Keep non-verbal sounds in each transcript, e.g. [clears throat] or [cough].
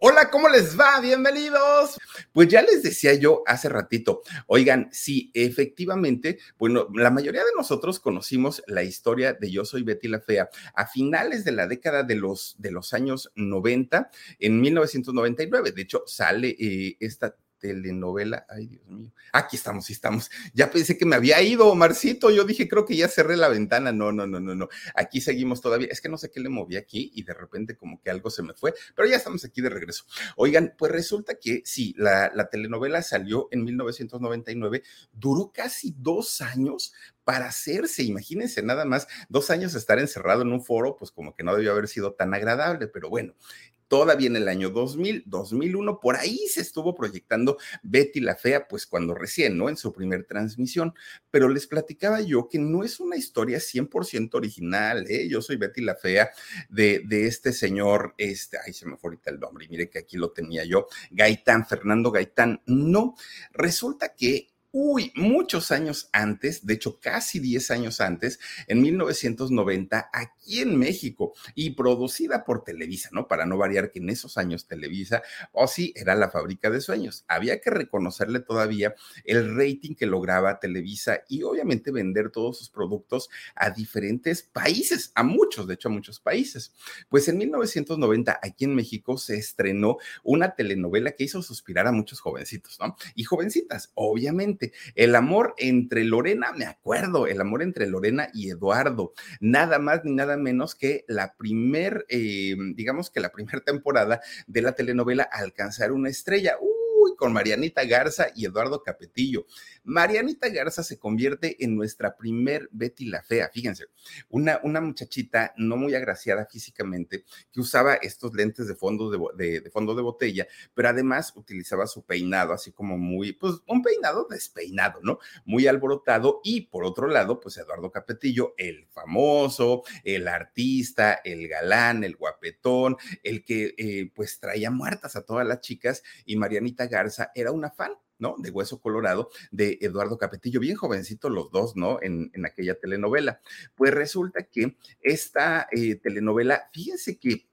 Hola, ¿cómo les va? Bienvenidos. Pues ya les decía yo hace ratito, oigan, sí, efectivamente, bueno, la mayoría de nosotros conocimos la historia de Yo Soy Betty la Fea a finales de la década de los, de los años 90, en 1999. De hecho, sale eh, esta telenovela. Ay, Dios mío. Aquí estamos, sí estamos. Ya pensé que me había ido, Marcito. Yo dije, creo que ya cerré la ventana. No, no, no, no, no. Aquí seguimos todavía. Es que no sé qué le moví aquí y de repente como que algo se me fue, pero ya estamos aquí de regreso. Oigan, pues resulta que sí, la, la telenovela salió en 1999, duró casi dos años para hacerse. Imagínense nada más, dos años estar encerrado en un foro, pues como que no debió haber sido tan agradable, pero bueno, todavía en el año 2000, 2001, por ahí se estuvo proyectando Betty la Fea, pues cuando recién, ¿no? En su primer transmisión. Pero les platicaba yo que no es una historia 100% original, ¿eh? Yo soy Betty la Fea de, de este señor, este, ay, se me fue ahorita el nombre, y mire que aquí lo tenía yo, Gaitán, Fernando Gaitán. No, resulta que Uy, muchos años antes, de hecho casi 10 años antes, en 1990, aquí en México, y producida por Televisa, ¿no? Para no variar que en esos años Televisa, o oh, sí, era la fábrica de sueños. Había que reconocerle todavía el rating que lograba Televisa y obviamente vender todos sus productos a diferentes países, a muchos, de hecho a muchos países. Pues en 1990, aquí en México, se estrenó una telenovela que hizo suspirar a muchos jovencitos, ¿no? Y jovencitas, obviamente el amor entre Lorena, me acuerdo, el amor entre Lorena y Eduardo, nada más ni nada menos que la primer, eh, digamos que la primera temporada de la telenovela Alcanzar una estrella con Marianita Garza y Eduardo Capetillo. Marianita Garza se convierte en nuestra primer Betty la Fea, fíjense, una, una muchachita no muy agraciada físicamente que usaba estos lentes de fondo de, fondo de botella, pero además utilizaba su peinado así como muy, pues un peinado despeinado, ¿no? Muy alborotado y por otro lado, pues Eduardo Capetillo, el famoso, el artista, el galán, el guapetón, el que eh, pues traía muertas a todas las chicas y Marianita Garza era una fan ¿no? De Hueso Colorado, de Eduardo Capetillo, bien jovencito los dos, ¿no? En, en aquella telenovela. Pues resulta que esta eh, telenovela, fíjense que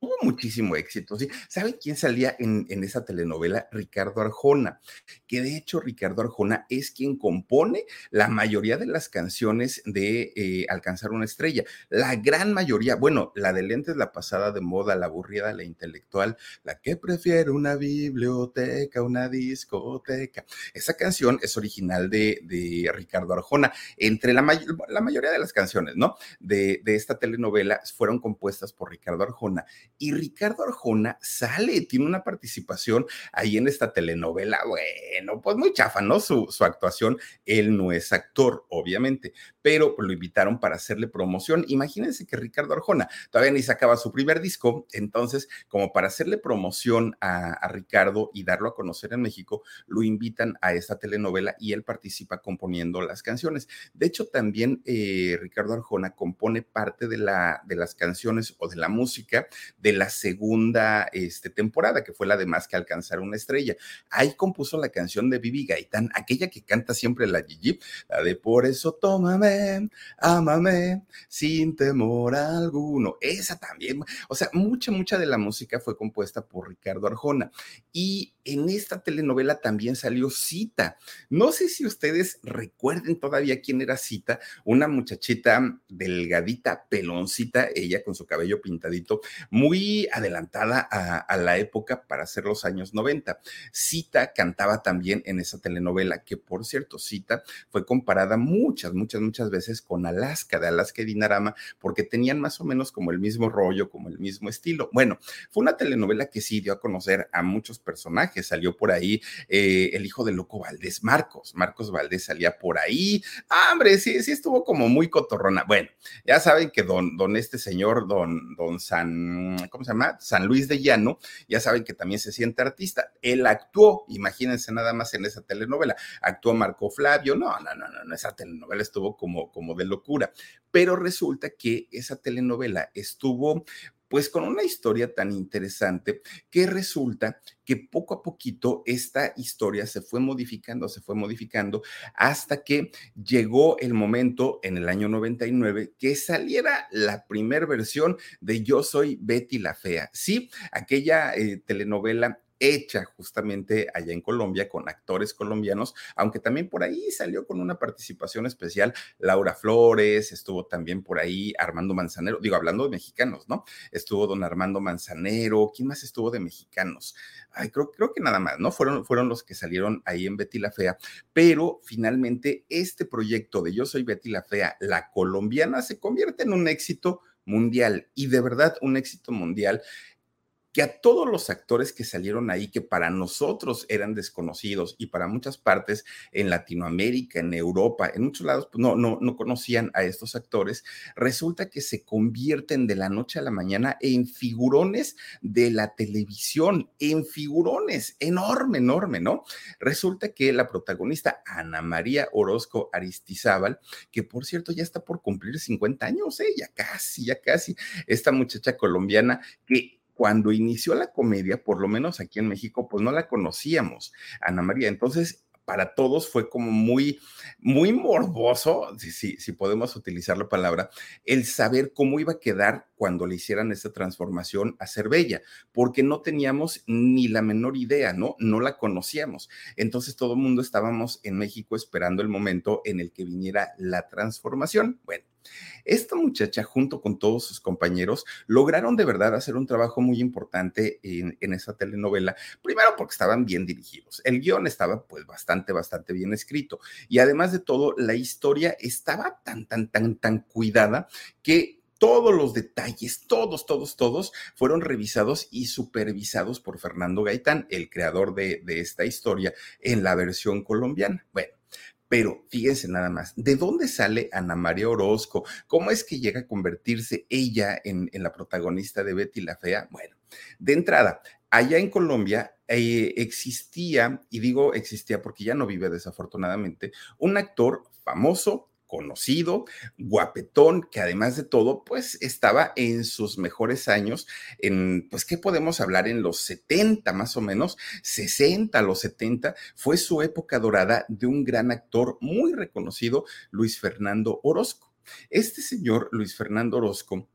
tuvo muchísimo éxito, ¿sí? ¿Saben quién salía en, esa telenovela? Ricardo Arjona, que de hecho Ricardo Arjona es quien compone la mayoría de las canciones de eh, Alcanzar una estrella. La gran mayoría, bueno, la de lentes, la pasada de moda, la aburrida, la intelectual, la que prefiere una biblioteca, una discoteca. Esa canción es original de, de Ricardo Arjona. Entre la, la, mayoría de las canciones, ¿no? De, de esta telenovela fueron compuestas por Ricardo Arjona y Ricardo Arjona sale, tiene una participación ahí en esta telenovela. Bueno, pues muy chafa, ¿no? Su, su actuación. Él no es actor, obviamente, pero lo invitaron para hacerle promoción. Imagínense que Ricardo Arjona todavía ni sacaba su primer disco, entonces, como para hacerle promoción a, Ricardo y darlo a conocer en México, lo invitan a esta telenovela y él participa componiendo las canciones. De hecho, también eh, Ricardo Arjona compone parte de, la, de las canciones o de la música de la segunda este, temporada, que fue la de Más que alcanzar una estrella. Ahí compuso la canción de Vivi Gaitán, aquella que canta siempre la Gigi, la de Por eso tómame, ámame, sin temor alguno. Esa también, o sea, mucha, mucha de la música fue compuesta por Ricardo Arjona. Y en esta telenovela también salió Cita. No sé si ustedes recuerden todavía quién era Cita, una muchachita delgadita, peloncita, ella con su cabello pintadito, muy adelantada a, la época para ser los años 90. Cita cantaba también en esa telenovela, que por cierto, Cita fue comparada muchas, muchas, muchas veces con Alaska, de Alaska y Dinarama, porque tenían más o menos como el mismo rollo, como el mismo estilo. Bueno, fue una telenovela que sí dio a conocer a muchos personajes. Salió por ahí eh, el hijo de Loco Valdés, Marcos. Marcos Valdés salía por ahí. Ah, hombre, sí, sí estuvo como muy cotorrona. Bueno, ya saben que don, don este señor, don, don San, ¿cómo se llama? San Luis de Llano, ya saben que también se siente artista. Él actuó, imagínense nada más en esa telenovela. Actuó Marco Flavio. No, no, no, no, esa telenovela estuvo como, como de locura. Pero resulta que esa telenovela estuvo pues con una historia tan interesante que resulta que poco a poquito esta historia se fue modificando, se fue modificando hasta que llegó el momento en el año 99 que saliera la primera versión de Yo soy Betty la Fea. Sí, aquella eh, telenovela hecha justamente allá en Colombia con actores colombianos, aunque también por ahí salió con una participación especial Laura Flores, estuvo también por ahí Armando Manzanero, digo, hablando de mexicanos, ¿no? Estuvo don Armando Manzanero, ¿quién más estuvo de mexicanos? Ay, creo, creo que nada más, ¿no? Fueron, fueron los que salieron ahí en Betty la Fea, pero finalmente este proyecto de Yo Soy Betty la Fea, la colombiana, se convierte en un éxito mundial y de verdad un éxito mundial que a todos los actores que salieron ahí, que para nosotros eran desconocidos y para muchas partes en Latinoamérica, en Europa, en muchos lados, pues no, no, no conocían a estos actores, resulta que se convierten de la noche a la mañana en figurones de la televisión, en figurones, enorme, enorme, ¿no? Resulta que la protagonista, Ana María Orozco Aristizábal, que por cierto ya está por cumplir 50 años, ¿eh? ya casi, ya casi, esta muchacha colombiana que cuando inició la comedia, por lo menos aquí en México, pues no la conocíamos, Ana María. Entonces, para todos fue como muy, muy morboso, si, podemos utilizar la palabra, el saber cómo iba a quedar cuando le hicieran esta transformación a ser bella, porque no teníamos ni la menor idea, ¿no? No la conocíamos. Entonces todo el mundo estábamos en México esperando el momento en el que viniera la transformación. Bueno, esta muchacha, junto con todos sus compañeros, lograron de verdad hacer un trabajo muy importante en, esa telenovela. Primero porque estaban bien dirigidos. El guion estaba pues bastante, bastante bien escrito. Y además de todo, la historia estaba tan, tan, tan, tan cuidada que todos los detalles, todos, todos, todos, fueron revisados y supervisados por Fernando Gaitán, el creador de, de, esta historia en la versión colombiana. Bueno, pero fíjense nada más, ¿de dónde sale Ana María Orozco? ¿Cómo es que llega a convertirse ella en, la protagonista de Betty la Fea? Bueno, de entrada, allá en Colombia eh, existía, y digo existía porque ya no vive desafortunadamente, un actor famoso conocido, guapetón, que además de todo, pues estaba en sus mejores años, en, pues, ¿qué podemos hablar? En los 70 más o menos, 60, los 70, fue su época dorada de un gran actor muy reconocido, Luis Fernando Orozco. Este señor, Luis Fernando Orozco,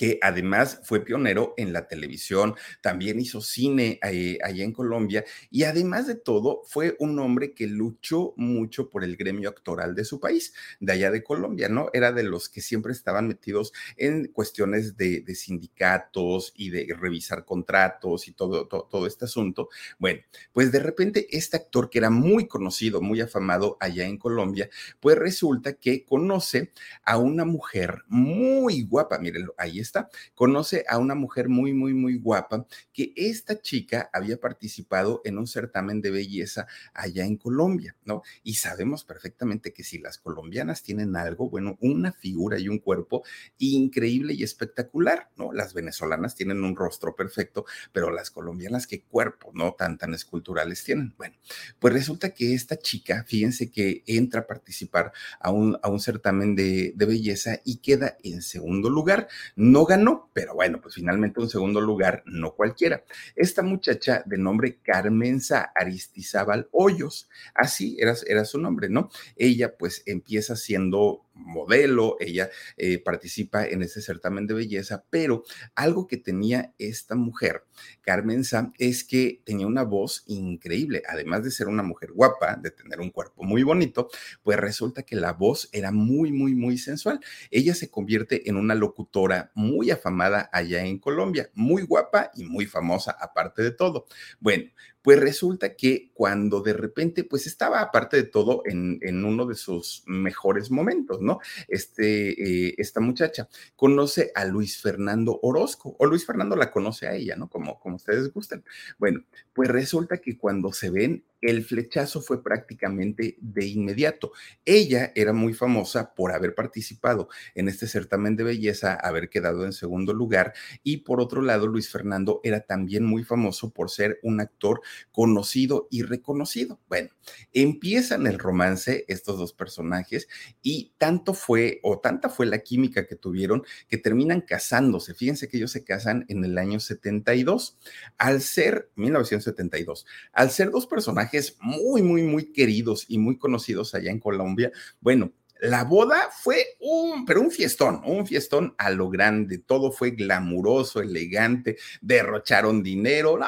que además fue pionero en la televisión, también hizo cine eh, allá en Colombia y además de todo fue un hombre que luchó mucho por el gremio actoral de su país, de allá de Colombia, ¿no? Era de los que siempre estaban metidos en cuestiones de, sindicatos y de revisar contratos y todo, todo, todo este asunto. Bueno, pues de repente este actor que era muy conocido, muy afamado allá en Colombia, pues resulta que conoce a una mujer muy guapa, mírenlo, ahí está conoce a una mujer muy, muy, muy guapa, que esta chica había participado en un certamen de belleza allá en Colombia, ¿no? Y sabemos perfectamente que si las colombianas tienen algo, bueno, una figura y un cuerpo increíble y espectacular, ¿no? Las venezolanas tienen un rostro perfecto, pero las colombianas, qué cuerpo, ¿no? Tan, tan esculturales tienen. Bueno, pues resulta que esta chica, fíjense que entra a participar a un, a un certamen de, de belleza y queda en segundo lugar. No ganó, pero bueno, pues finalmente un segundo lugar, no cualquiera. Esta muchacha de nombre Carmenza Aristizábal Hoyos, así era, era su nombre, ¿no? Ella pues empieza siendo modelo, ella eh, participa en ese certamen de belleza, pero algo que tenía esta mujer, Carmen Sam, es que tenía una voz increíble, además de ser una mujer guapa, de tener un cuerpo muy bonito, pues resulta que la voz era muy, muy, muy sensual. Ella se convierte en una locutora muy afamada allá en Colombia, muy guapa y muy famosa aparte de todo. Bueno, pues resulta que cuando de repente, pues estaba aparte de todo en, en uno de sus mejores momentos, ¿no? Este, eh, esta muchacha conoce a Luis Fernando Orozco, o Luis Fernando la conoce a ella, ¿no? Como, como ustedes gustan. Bueno, pues resulta que cuando se ven el flechazo fue prácticamente de inmediato. Ella era muy famosa por haber participado en este certamen de belleza, haber quedado en segundo lugar, y por otro lado, Luis Fernando era también muy famoso por ser un actor conocido y reconocido. Bueno, empiezan el romance estos dos personajes y tanto fue o tanta fue la química que tuvieron que terminan casándose. Fíjense que ellos se casan en el año 72. Al ser 1972, al ser dos personajes muy, muy, muy queridos y muy conocidos allá en Colombia. Bueno, la boda fue un, pero un fiestón, un fiestón a lo grande. Todo fue glamuroso, elegante, derrocharon dinero,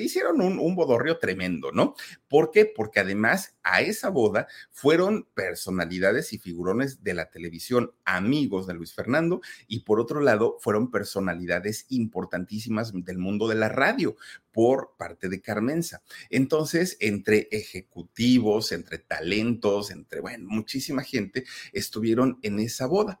hicieron un, un bodorrio tremendo, ¿no? ¿Por qué? Porque además a esa boda fueron personalidades y figurones de la televisión, amigos de Luis Fernando, y por otro lado fueron personalidades importantísimas del mundo de la radio por parte de Carmenza. Entonces, entre ejecutivos, entre talentos, entre, bueno, muchísima gente estuvieron en esa boda.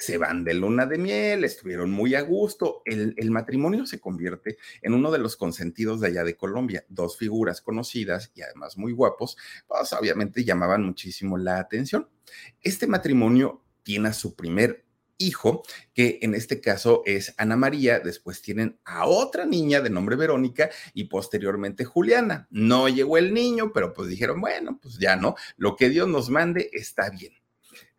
se van de luna de miel, estuvieron muy a gusto. El, matrimonio se convierte en uno de los consentidos de allá de Colombia. Dos figuras conocidas y además muy guapos, pues obviamente llamaban muchísimo la atención. Este matrimonio tiene a su primer hijo, que en este caso es Ana María, después tienen a otra niña de nombre Verónica y posteriormente Juliana. No llegó el niño, pero pues dijeron, bueno, pues ya no, lo que Dios nos mande está bien.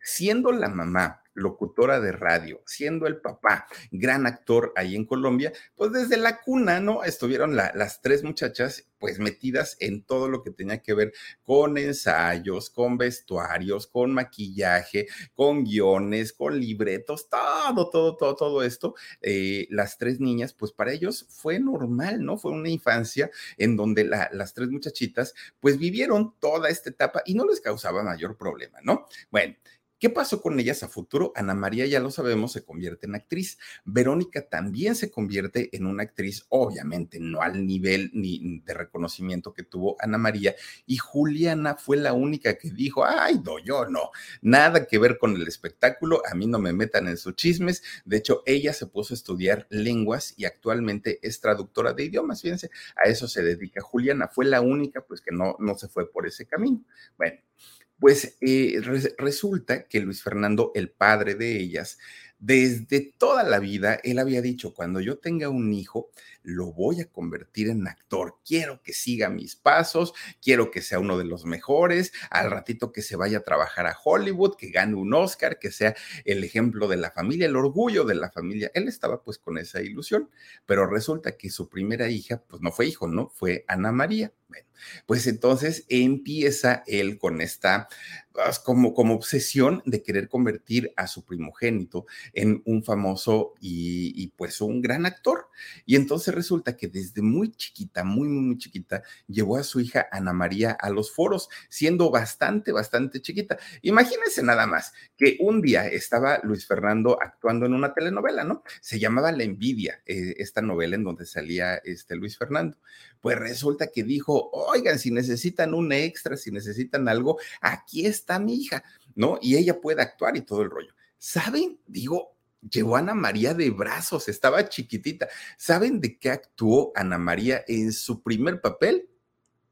Siendo la mamá locutora de radio, siendo el papá gran actor ahí en Colombia, pues desde la cuna, ¿no? Estuvieron las tres muchachas pues metidas en todo lo que tenía que ver con ensayos, con vestuarios, con maquillaje, con guiones, con libretos, todo, todo, todo, todo esto. Eh, las tres niñas, pues para ellos fue normal, ¿no? Fue una infancia en donde las tres muchachitas pues vivieron toda esta etapa y no les causaba mayor problema, ¿no? Bueno, ¿Qué pasó con ellas a futuro? Ana María, ya lo sabemos, se convierte en actriz. Verónica también se convierte en una actriz, obviamente no al nivel ni de reconocimiento que tuvo Ana María. Y Juliana fue la única que dijo, ay, no, yo no, nada que ver con el espectáculo, a mí no me metan en sus chismes. De hecho, ella se puso a estudiar lenguas y actualmente es traductora de idiomas. Fíjense, a eso se dedica Juliana. Fue la única, pues, que no, no se fue por ese camino. Bueno. Pues eh, resulta que Luis Fernando, el padre de ellas, desde toda la vida, él había dicho, cuando yo tenga un hijo, lo voy a convertir en actor. Quiero que siga mis pasos, quiero que sea uno de los mejores, al ratito que se vaya a trabajar a Hollywood, que gane un Oscar, que sea el ejemplo de la familia, el orgullo de la familia. Él estaba pues con esa ilusión, pero resulta que su primera hija, pues no fue hijo, ¿no? Fue Ana María. Pues entonces empieza él con esta pues, como, como obsesión de querer convertir a su primogénito en un famoso y, y, pues un gran actor. Y entonces resulta que desde muy chiquita, muy, muy, muy chiquita, llevó a su hija Ana María a los foros, siendo bastante, bastante chiquita. Imagínense nada más que un día estaba Luis Fernando actuando en una telenovela, ¿no? Se llamaba La Envidia, eh, esta novela en donde salía este Luis Fernando. Pues resulta que dijo, oigan, si necesitan un extra, si necesitan algo, aquí está mi hija, ¿no? Y ella puede actuar y todo el rollo. ¿Saben? Digo, llevó a Ana María de brazos, estaba chiquitita. ¿Saben de qué actuó Ana María en su primer papel?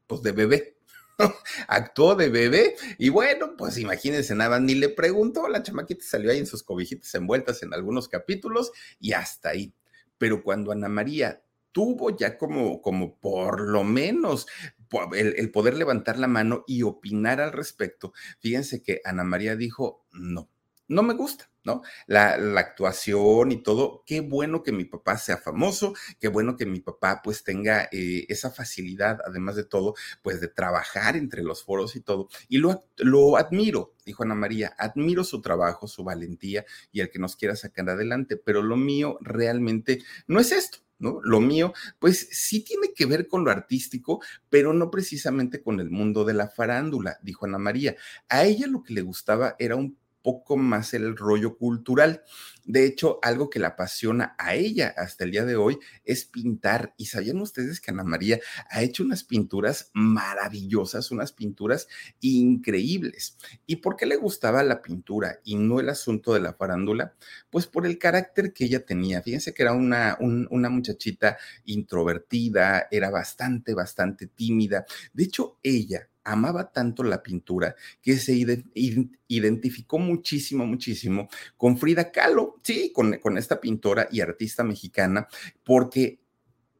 Pues de bebé. [laughs] actuó de bebé y bueno, pues imagínense nada, ni le preguntó, la chamaquita salió ahí en sus cobijitas envueltas en algunos capítulos y hasta ahí. Pero cuando Ana María tuvo ya como, como por lo menos el, el, poder levantar la mano y opinar al respecto, fíjense que Ana María dijo, no, no me gusta. ¿no? La, la, actuación y todo. Qué bueno que mi papá sea famoso, qué bueno que mi papá pues tenga eh, esa facilidad, además de todo, pues de trabajar entre los foros y todo. Y lo, lo admiro, dijo Ana María, admiro su trabajo, su valentía y el que nos quiera sacar adelante, pero lo mío realmente no es esto. ¿No? Lo mío, pues sí tiene que ver con lo artístico, pero no precisamente con el mundo de la farándula, dijo Ana María. A ella lo que le gustaba era un poco más el rollo cultural. De hecho, algo que la apasiona a ella hasta el día de hoy es pintar. Y sabían ustedes que Ana María ha hecho unas pinturas maravillosas, unas pinturas increíbles. ¿Y por qué le gustaba la pintura y no el asunto de la farándula? Pues por el carácter que ella tenía. Fíjense que era una, una muchachita introvertida, era bastante, bastante tímida. De hecho, ella amaba tanto la pintura que se identificó muchísimo, muchísimo con Frida Kahlo, sí, con, esta pintora y artista mexicana, porque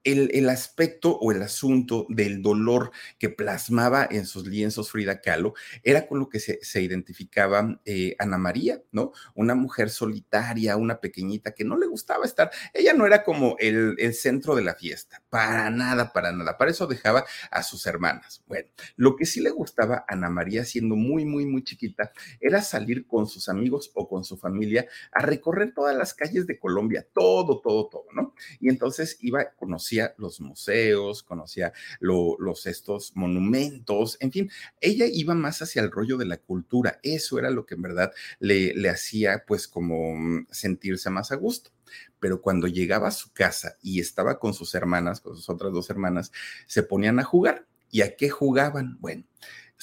el, aspecto o el asunto del dolor que plasmaba en sus lienzos Frida Kahlo era con lo que se, identificaba eh, Ana María, ¿no? Una mujer solitaria, una pequeñita que no le gustaba estar. Ella no era como el centro de la fiesta, para nada, para nada. Para eso dejaba a sus hermanas. Bueno, lo que sí le gustaba a Ana María, siendo muy, muy, muy chiquita, era salir con sus amigos o con su familia a recorrer todas las calles de Colombia, todo, todo, todo, ¿no? Y entonces iba, conocía los museos, conocía los estos monumentos, en fin, ella iba más hacia el rollo de la cultura. Eso era lo que en verdad le, le hacía pues como mm, sentirse más a gusto pero cuando llegaba a su casa y estaba con sus hermanas, con sus otras dos hermanas, se ponían a jugar. ¿Y a qué jugaban? Bueno,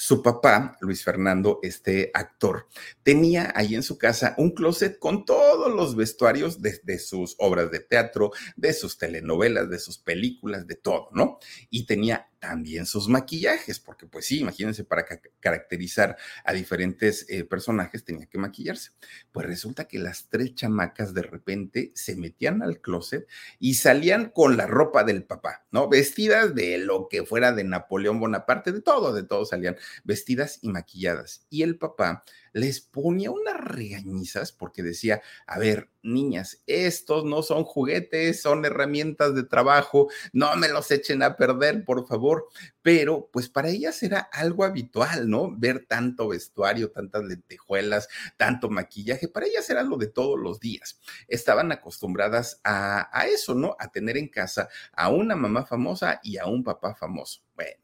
su papá, Luis Fernando, este actor, tenía ahí en su casa un closet con todos los vestuarios de, sus obras de teatro, de sus telenovelas, de sus películas, de todo, ¿no? Y tenía también sus maquillajes, porque pues sí, imagínense, para caracterizar a diferentes eh, personajes tenía que maquillarse. Pues resulta que las tres chamacas de repente se metían al closet y salían con la ropa del papá, ¿no? Vestidas de lo que fuera de Napoleón Bonaparte, de todo, de todo salían vestidas y maquilladas. Y el papá les ponía unas regañizas porque decía, a ver, niñas, estos no son juguetes, son herramientas de trabajo, no me los echen a perder, por favor. Pero pues para ellas era algo habitual, ¿no? Ver tanto vestuario, tantas lentejuelas, tanto maquillaje, para ellas era lo de todos los días. Estaban acostumbradas a, a eso, ¿no? A tener en casa a una mamá famosa y a un papá famoso. Bueno,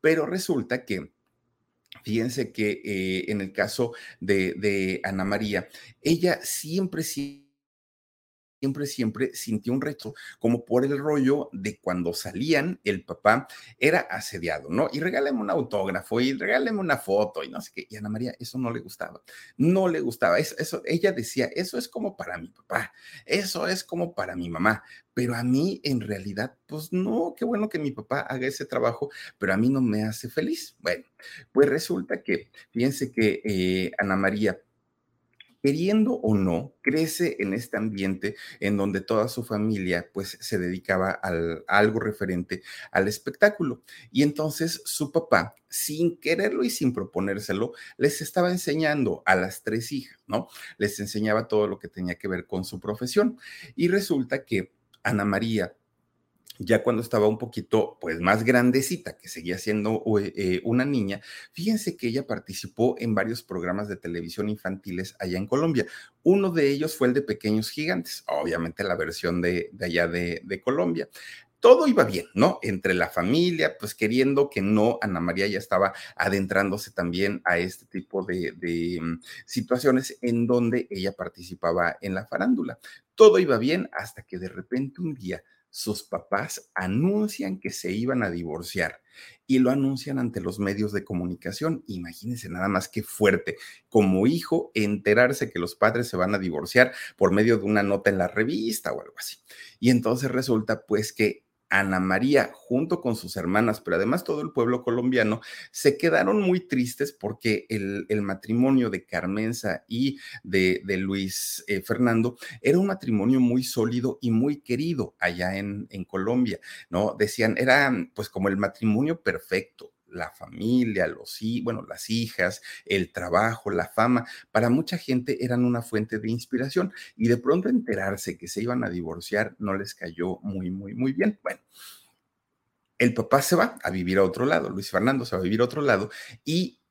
pero resulta que Fíjense que eh, en el caso de, de, Ana María, ella siempre, siempre siempre, siempre sintió un reto, como por el rollo de cuando salían, el papá era asediado, ¿no? Y regáleme un autógrafo y regáleme una foto y no sé qué. Y Ana María eso no le gustaba, no le gustaba. Eso, eso, ella decía, eso es como para mi papá, eso es como para mi mamá, pero a mí en realidad, pues no, qué bueno que mi papá haga ese trabajo, pero a mí no me hace feliz. Bueno, pues resulta que, fíjense que eh, Ana María queriendo o no, crece en este ambiente en donde toda su familia pues se dedicaba a algo referente al espectáculo. Y entonces su papá, sin quererlo y sin proponérselo, les estaba enseñando a las tres hijas, ¿no? Les enseñaba todo lo que tenía que ver con su profesión. Y resulta que Ana María ya cuando estaba un poquito, pues más grandecita, que seguía siendo eh, una niña, fíjense que ella participó en varios programas de televisión infantiles allá en Colombia. Uno de ellos fue el de Pequeños Gigantes, obviamente la versión de, allá de, Colombia todo iba bien, ¿no? Entre la familia, pues queriendo que no, Ana María ya estaba adentrándose también a este tipo de, de, mm, situaciones en donde ella participaba en la farándula. Todo iba bien hasta que de repente un día sus papás anuncian que se iban a divorciar y lo anuncian ante los medios de comunicación. Imagínense nada más que fuerte, como hijo, enterarse que los padres se van a divorciar por medio de una nota en la revista o algo así. Y entonces resulta pues que Ana María, junto con sus hermanas, pero además todo el pueblo colombiano, se quedaron muy tristes porque el, matrimonio de Carmenza y de, Luis eh, Fernando era un matrimonio muy sólido y muy querido allá en, en Colombia, ¿no? Decían, era pues como el matrimonio perfecto la familia, los bueno, las hijas, el trabajo, la fama, para mucha gente eran una fuente de inspiración y de pronto enterarse que se iban a divorciar no les cayó muy, muy, muy bien. Bueno, el papá se va a vivir a otro lado, Luis Fernando se va a vivir a otro lado y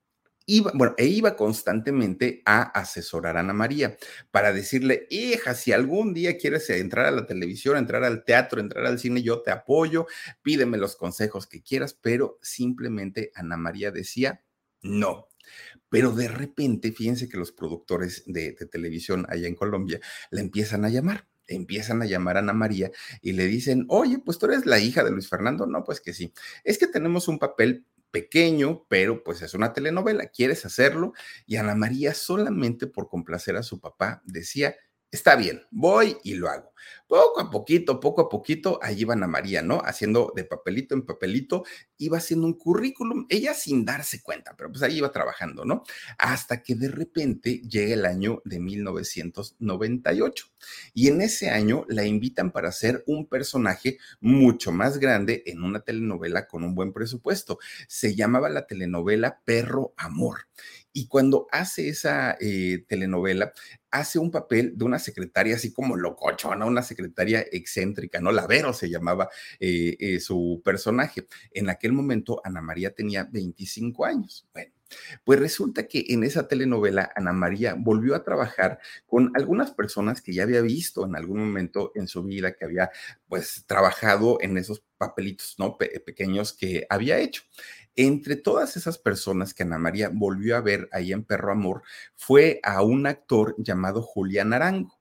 iba, bueno, e iba constantemente a asesorar a Ana María para decirle, hija, si algún día quieres entrar a la televisión, entrar al teatro, entrar al cine, yo te apoyo, pídeme los consejos que quieras, pero simplemente Ana María decía, no. Pero de repente, fíjense que los productores de, televisión allá en Colombia la empiezan a llamar empiezan a llamar a Ana María y le dicen, oye, pues tú eres la hija de Luis Fernando. No, pues que sí. Es que tenemos un papel pequeño, pero pues es una telenovela, ¿quieres hacerlo? Y Ana María solamente por complacer a su papá decía, está bien, voy y lo hago. Poco a poquito, poco a poquito, ahí iba Ana María, ¿no? Haciendo de papelito en papelito, iba haciendo un currículum, ella sin darse cuenta, pero pues ahí iba trabajando, ¿no? Hasta que de repente llega el año de 1998. Y en ese año la invitan para hacer un personaje mucho más grande en una telenovela con un buen presupuesto. Se llamaba la telenovela Perro Amor. Y cuando hace esa eh, telenovela, hace un papel de una secretaria así como locochona, una secretaria excéntrica, ¿no? Lavero se llamaba eh, eh, su personaje. En aquel momento, Ana María tenía 25 años. Bueno. Pues resulta que en esa telenovela Ana María volvió a trabajar con algunas personas que ya había visto en algún momento en su vida, que había pues trabajado en esos papelitos no pequeños que había hecho. Entre todas esas personas que Ana María volvió a ver ahí en Perro Amor, fue a un actor llamado Julián Arango.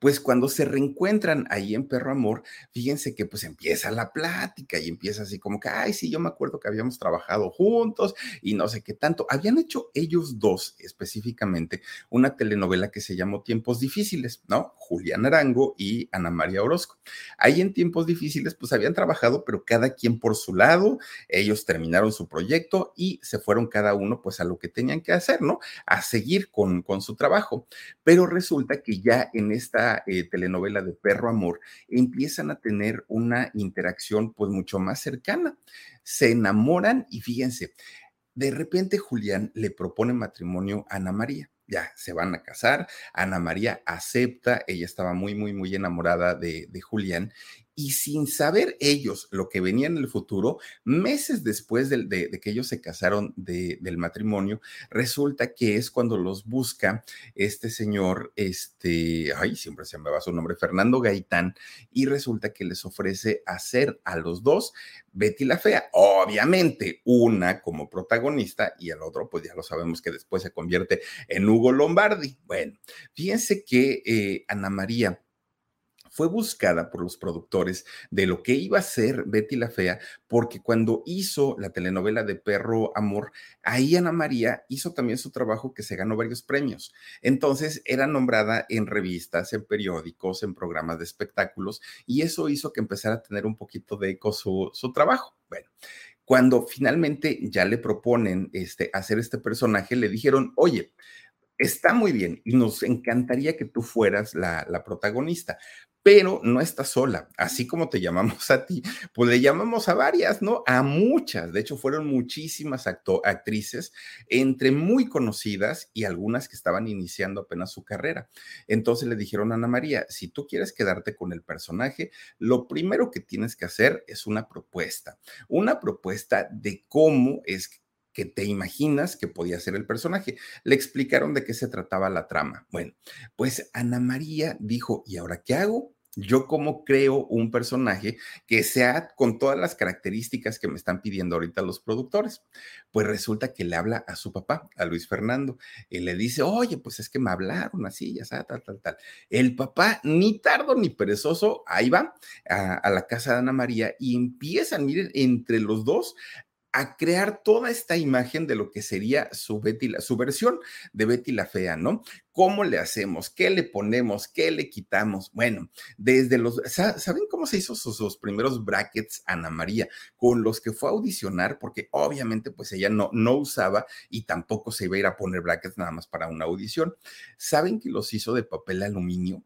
pues cuando se reencuentran ahí en Perro Amor, fíjense que pues empieza la plática y empieza así como que, ay, sí, yo me acuerdo que habíamos trabajado juntos y no sé qué tanto. Habían hecho ellos dos específicamente una telenovela que se llamó Tiempos Difíciles, ¿no? Julián Arango y Ana María Orozco. Ahí en Tiempos Difíciles pues habían trabajado, pero cada quien por su lado, ellos terminaron su proyecto y se fueron cada uno pues a lo que tenían que hacer, ¿no? A seguir con, con su trabajo. Pero resulta que ya en esta eh, telenovela de Perro Amor, empiezan a tener una interacción pues mucho más cercana. Se enamoran y fíjense, de repente Julián le propone matrimonio a Ana María ya se van a casar. Ana María acepta, ella estaba muy, muy, muy enamorada de, de, Julián y sin saber ellos lo que venía en el futuro, meses después de, que ellos se casaron del matrimonio, resulta que es cuando los busca este señor, este, ay, siempre se me va su nombre, Fernando Gaitán, y resulta que les ofrece hacer a los dos Betty la Fea, obviamente una como protagonista y el otro, pues ya lo sabemos que después se convierte en Hugo Lombardi. Bueno, fíjense que eh, Ana María fue buscada por los productores de lo que iba a ser Betty la Fea, porque cuando hizo la telenovela de Perro Amor, ahí Ana María hizo también su trabajo que se ganó varios premios. Entonces era nombrada en revistas, en periódicos, en programas de espectáculos, y eso hizo que empezara a tener un poquito de eco su, trabajo. Bueno, cuando finalmente ya le proponen este, hacer este personaje, le dijeron, oye, está muy bien y nos encantaría que tú fueras la, protagonista, pero no está sola. Así como te llamamos a ti, pues le llamamos a varias, ¿no? A muchas. De hecho, fueron muchísimas actrices, entre muy conocidas y algunas que estaban iniciando apenas su carrera. Entonces le dijeron a Ana María, si tú quieres quedarte con el personaje, lo primero que tienes que hacer es una propuesta, una propuesta de cómo es que te imaginas que podía ser el personaje. Le explicaron de qué se trataba la trama. Bueno, pues Ana María dijo, ¿y ahora qué hago? yo cómo creo un personaje que sea con todas las características que me están pidiendo ahorita los productores. Pues resulta que le habla a su papá, a Luis Fernando, y le dice, oye, pues es que me hablaron así, ya sabes, tal, tal, tal. El papá, ni tardo ni perezoso, ahí va a, a la casa de Ana María y empiezan, miren, entre los dos a crear toda esta imagen de lo que sería su Betty, su versión de Betty la Fea, ¿no? ¿Cómo le hacemos? ¿Qué le ponemos? ¿Qué le quitamos? Bueno, desde los, ¿saben cómo se hizo sus, primeros brackets Ana María? Con los que fue a audicionar, porque obviamente pues ella no, no usaba y tampoco se iba a ir a poner brackets nada más para una audición. ¿Saben que los hizo de papel aluminio?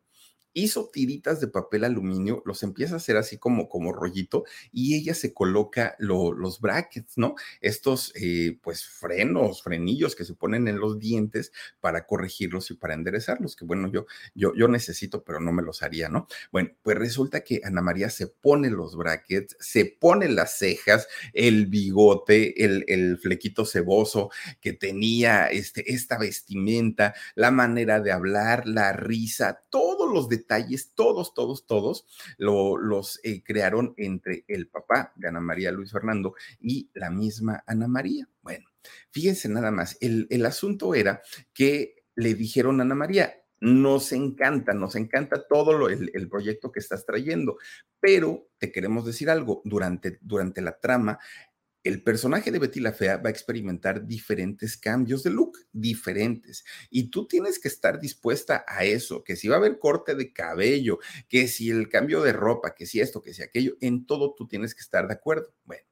Hizo tiritas de papel aluminio, los empieza a hacer así como, como rollito y ella se coloca los brackets, ¿no? Estos, eh, pues, frenos, frenillos que se ponen en los dientes para corregirlos y para enderezarlos, que bueno, yo, yo, yo necesito, pero no me los haría, ¿no? Bueno, pues resulta que Ana María se pone los brackets, se pone las cejas, el bigote, el, el flequito ceboso que tenía, este, esta vestimenta, la manera de hablar, la risa, todos los detalles detalles, todos, todos, todos, los eh, crearon entre el papá de Ana María Luis Fernando y la misma Ana María. Bueno, fíjense nada más, el, el asunto era que le dijeron a Ana María, nos encanta, nos encanta todo lo, el, el, proyecto que estás trayendo, pero te queremos decir algo, durante, durante la trama el personaje de Betty la Fea va a experimentar diferentes cambios de look, diferentes. Y tú tienes que estar dispuesta a eso, que si va a haber corte de cabello, que si el cambio de ropa, que si esto, que si aquello, en todo tú tienes que estar de acuerdo. Bueno,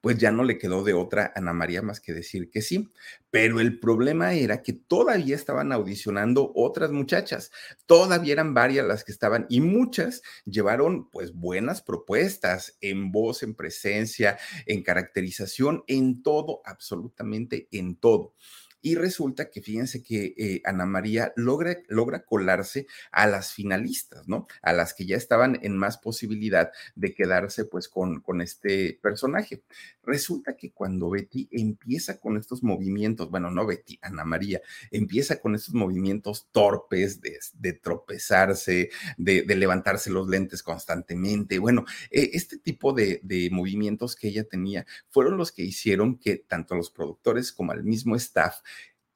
pues ya no le quedó de otra Ana María más que decir que sí. Pero el problema era que todavía estaban audicionando otras muchachas, todavía eran varias las que estaban y muchas llevaron pues buenas propuestas en voz, en presencia, en caracterización, en todo, absolutamente en todo. Y resulta que fíjense que eh, Ana María logra, logra colarse a las finalistas, ¿no? A las que ya estaban en más posibilidad de quedarse pues con, con este personaje. Resulta que cuando Betty empieza con estos movimientos, bueno, no Betty, Ana María, empieza con estos movimientos torpes de, tropezarse, de, levantarse los lentes constantemente, bueno, eh, este tipo de, de movimientos que ella tenía fueron los que hicieron que tanto los productores como al mismo staff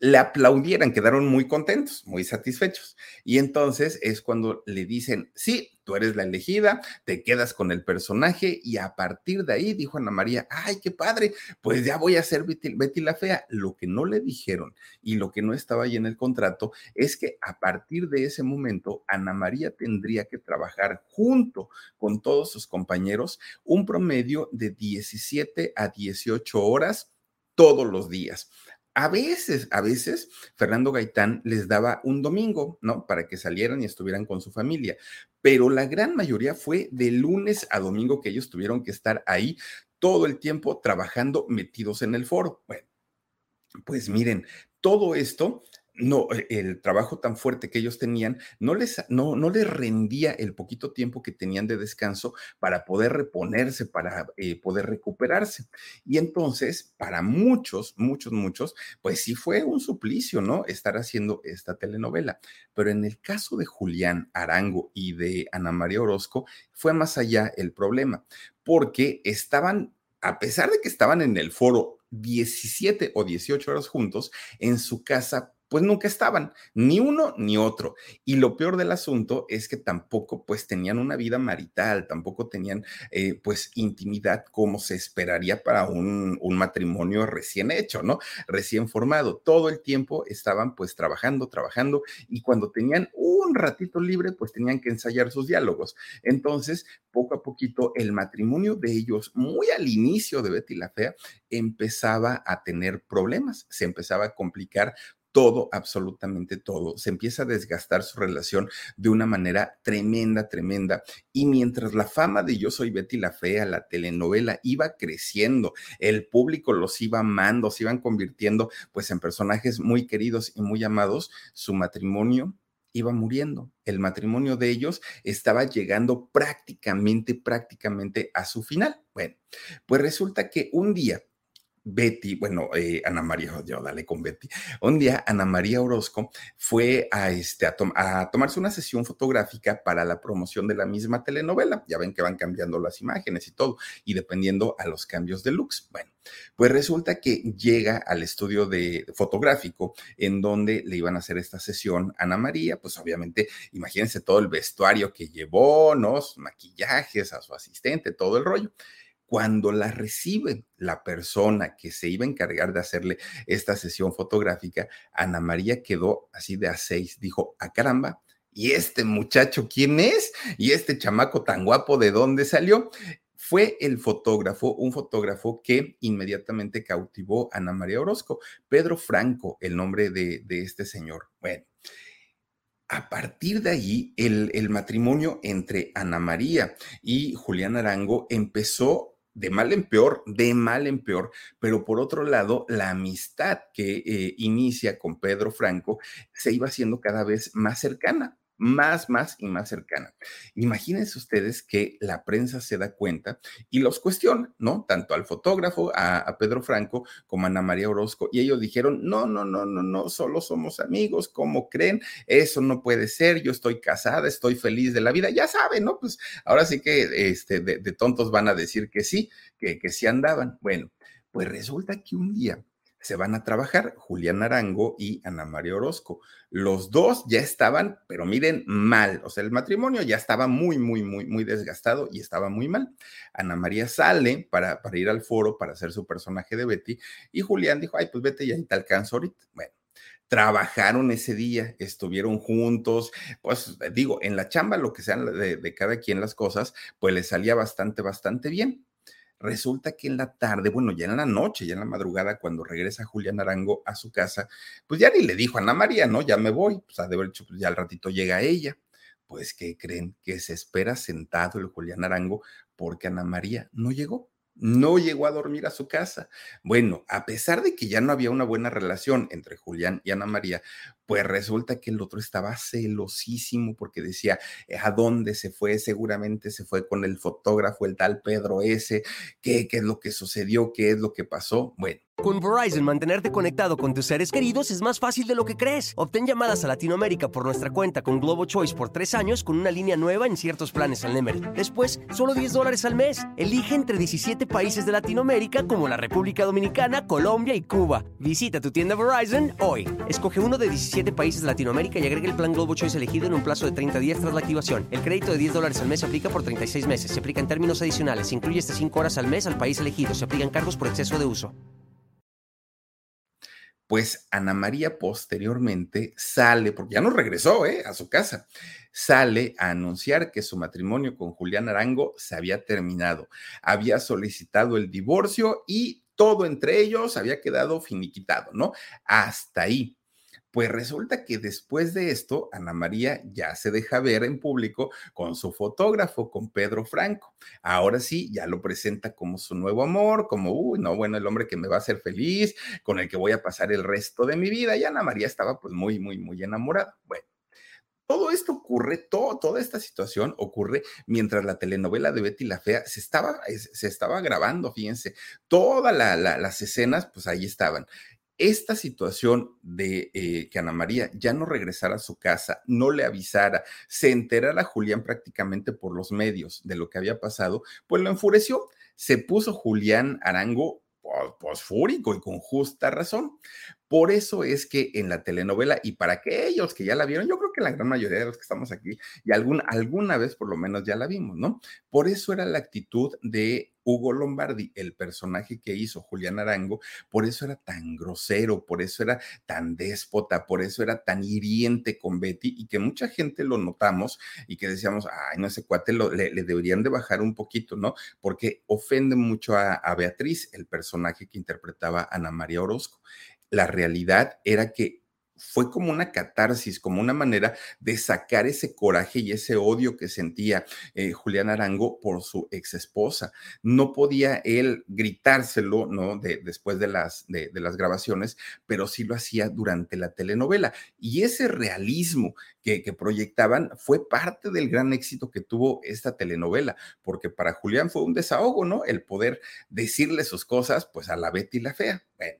le aplaudieran, quedaron muy contentos, muy satisfechos. Y entonces es cuando le dicen, sí, tú eres la elegida, te quedas con el personaje y a partir de ahí dijo Ana María, ay, qué padre, pues ya voy a ser Betty, la Fea. Lo que no le dijeron y lo que no estaba ahí en el contrato es que a partir de ese momento Ana María tendría que trabajar junto con todos sus compañeros un promedio de 17 a 18 horas todos los días. A veces, a veces, Fernando Gaitán les daba un domingo, ¿no? Para que salieran y estuvieran con su familia. Pero la gran mayoría fue de lunes a domingo que ellos tuvieron que estar ahí todo el tiempo trabajando metidos en el foro. Bueno, pues miren, todo esto no, e, el trabajo tan fuerte que ellos tenían no les, no, no les rendía el poquito tiempo que tenían de descanso para poder reponerse, para eh, poder recuperarse. Y entonces, para muchos, muchos, muchos, pues sí fue un suplicio, ¿no? Estar haciendo esta telenovela. Pero en el caso de Julián Arango y de Ana María Orozco, fue más allá el problema, porque estaban, a pesar de que estaban en el foro 17 o 18 horas juntos, en su casa pues nunca estaban, ni uno ni otro. Y lo peor del asunto es que tampoco pues tenían una vida marital, tampoco tenían eh, pues intimidad como se esperaría para un, un, matrimonio recién hecho, ¿no? Recién formado. Todo el tiempo estaban pues trabajando, trabajando y cuando tenían un ratito libre pues tenían que ensayar sus diálogos. Entonces, poco a poquito el matrimonio de ellos, muy al inicio de Betty la Fea, empezaba a tener problemas, se empezaba a complicar todo, absolutamente todo. Se empieza a desgastar su relación de una manera tremenda, tremenda. Y mientras la fama de Yo Soy Betty la Fea, la telenovela, iba creciendo, el público los iba amando, se iban convirtiendo pues en personajes muy queridos y muy amados, su matrimonio iba muriendo. El matrimonio de ellos estaba llegando prácticamente, prácticamente a su final. Bueno, pues resulta que un día Betty, bueno, eh, Ana María, [laughs] yo dale con Betty. Un día Ana María Orozco fue a, este, a, tomarse una sesión fotográfica para la promoción de la misma telenovela. Ya ven que van cambiando las imágenes y todo, y dependiendo a los cambios de looks. Bueno, pues resulta que llega al estudio de fotográfico en donde le iban a hacer esta sesión Ana María, pues obviamente, imagínense todo el vestuario que llevó, ¿no? maquillajes, a su asistente, todo el rollo. Cuando la recibe la persona que se iba a encargar de hacerle esta sesión fotográfica, Ana María quedó así de a seis. Dijo, a ah, caramba, ¿y este muchacho quién es? ¿Y este chamaco tan guapo de dónde salió? Fue el fotógrafo, un fotógrafo que inmediatamente cautivó a Ana María Orozco, Pedro Franco, el nombre de, este señor. Bueno, a partir de allí, el, el, matrimonio entre Ana María y Julián Arango empezó de mal en peor, de mal en peor, pero por otro lado, la amistad que eh, inicia con Pedro Franco se iba haciendo cada vez más cercana más, más y más cercana. Imagínense ustedes que la prensa se da cuenta y los cuestiona, ¿no? Tanto al fotógrafo, a, Pedro Franco, como a Ana María Orozco. Y ellos dijeron, no, no, no, no, no, solo somos amigos, ¿cómo creen? Eso no puede ser, yo estoy casada, estoy feliz de la vida. Ya saben, ¿no? Pues ahora sí que este, de, tontos van a decir que sí, que, que sí andaban. Bueno, pues resulta que un día se van a trabajar, Julián Arango y Ana María Orozco. Los dos ya estaban, pero miren, mal. O sea, el matrimonio ya estaba muy, muy, muy, muy desgastado y estaba muy mal. Ana María sale para, para ir al foro para hacer su personaje de Betty y Julián dijo, ay, pues vete y ahí te alcanzo ahorita. Bueno, trabajaron ese día, estuvieron juntos, pues digo, en la chamba, lo que sean de, de cada quien las cosas, pues les salía bastante, bastante bien. Resulta que en la tarde, bueno, ya en la noche, ya en la madrugada, cuando regresa Julián Arango a su casa, pues ya ni le dijo a Ana María, ¿no? Ya me voy, pues de haber dicho, pues ya al ratito llega ella. Pues, ¿qué creen? Que se espera sentado el Julián Arango porque Ana María no llegó no llegó a dormir a su casa. Bueno, a pesar de que ya no había una buena relación entre Julián y Ana María, pues resulta que el otro estaba celosísimo porque decía, eh, ¿a dónde se fue? Seguramente se fue con el fotógrafo, el tal Pedro S. ¿Qué, qué es lo que sucedió? ¿Qué es lo que pasó? Bueno, con Verizon, mantenerte conectado con tus seres queridos es más fácil de lo que crees. Obtén llamadas a Latinoamérica por nuestra cuenta con Globo Choice por tres años con una línea nueva en ciertos planes al Nemer. Después, solo 10 dólares al mes. Elige entre 17 países de Latinoamérica como la República Dominicana, Colombia y Cuba. Visita tu tienda Verizon hoy. Escoge uno de 17 países de Latinoamérica y agrega el plan Globo Choice elegido en un plazo de 30 días tras la activación. El crédito de 10 dólares al mes se aplica por 36 meses. Se aplica en términos adicionales. Se incluye hasta 5 horas al mes al país elegido. Se aplican cargos por exceso de uso pues Ana María posteriormente sale, porque ya no regresó ¿eh? a su casa, sale a anunciar que su matrimonio con Julián Arango se había terminado, había solicitado el divorcio y todo entre ellos había quedado finiquitado, ¿no? Hasta ahí. Pues resulta que después de esto, Ana María ya se deja ver en público con su fotógrafo, con Pedro Franco. Ahora sí, ya lo presenta como su nuevo amor, como, uy, no, bueno, el hombre que me va a hacer feliz, con el que voy a pasar el resto de mi vida. Y Ana María estaba pues muy, muy, muy enamorada. Bueno. Todo esto ocurre, todo, toda esta situación ocurre mientras la telenovela de Betty la Fea se estaba, se estaba grabando, fíjense, todas las escenas, pues ahí estaban esta situación de eh, que Ana María ya no regresara a su casa, no le avisara, se enterara Julián prácticamente por los medios de lo que había pasado, pues lo enfureció. Se puso Julián Arango pues, fúrico y con justa razón. Por eso es que en la telenovela, y para aquellos que ya la vieron, yo creo que la gran mayoría de los que estamos aquí, y alguna vez por lo menos ya la vimos, ¿no? Por eso era la actitud de Hugo Lombardi, el personaje que hizo Julián Arango, por eso era tan grosero, por eso era tan déspota, por eso era tan hiriente con Betty y que mucha gente lo notamos y que decíamos, ay, no, ese cuate le, deberían de bajar un poquito, ¿no? Porque ofende mucho a, a Beatriz, el personaje que interpretaba Ana María Orozco. La realidad era que fue como una catarsis, como una manera de sacar ese coraje y ese odio que sentía eh, Julián Arango por su ex esposa. No podía él gritárselo, ¿no? De, después de, las grabaciones, pero sí lo hacía durante la telenovela. Y ese realismo que, proyectaban fue parte del gran éxito que tuvo esta telenovela, porque para Julián fue un desahogo, ¿no? El poder decirle sus cosas, pues a la Betty la Fea. Bueno,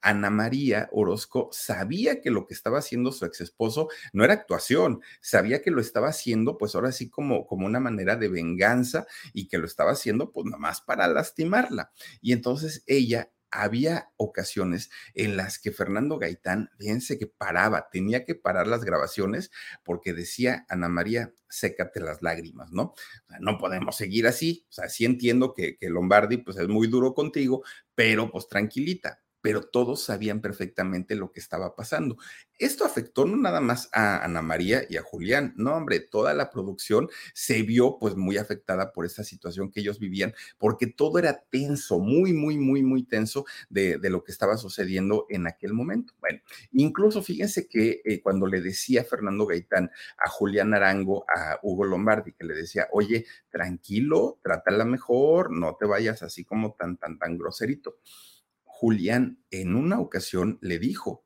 Ana María Orozco sabía que lo que estaba haciendo su ex esposo no era actuación, sabía que lo estaba haciendo, pues ahora sí como, como una manera de venganza y que lo estaba haciendo, pues nomás para lastimarla. Y entonces ella había ocasiones en las que Fernando Gaitán, fíjense que paraba, tenía que parar las grabaciones porque decía Ana María, sécate las lágrimas, ¿no? no podemos seguir así, o sea, sí entiendo que, que Lombardi pues es muy duro contigo, pero pues tranquilita, pero todos sabían perfectamente lo que estaba pasando. Esto afectó no nada más a Ana María y a Julián, no, hombre, toda la producción se vio pues muy afectada por esta situación que ellos vivían, porque todo era tenso, muy, muy, muy, muy tenso de, lo que estaba sucediendo en aquel momento. Bueno, incluso fíjense que eh, cuando le decía Fernando Gaitán a Julián Arango, a Hugo Lombardi, que le decía, oye, tranquilo, trátala mejor, no te vayas así como tan, tan, tan groserito Julián en una ocasión le dijo,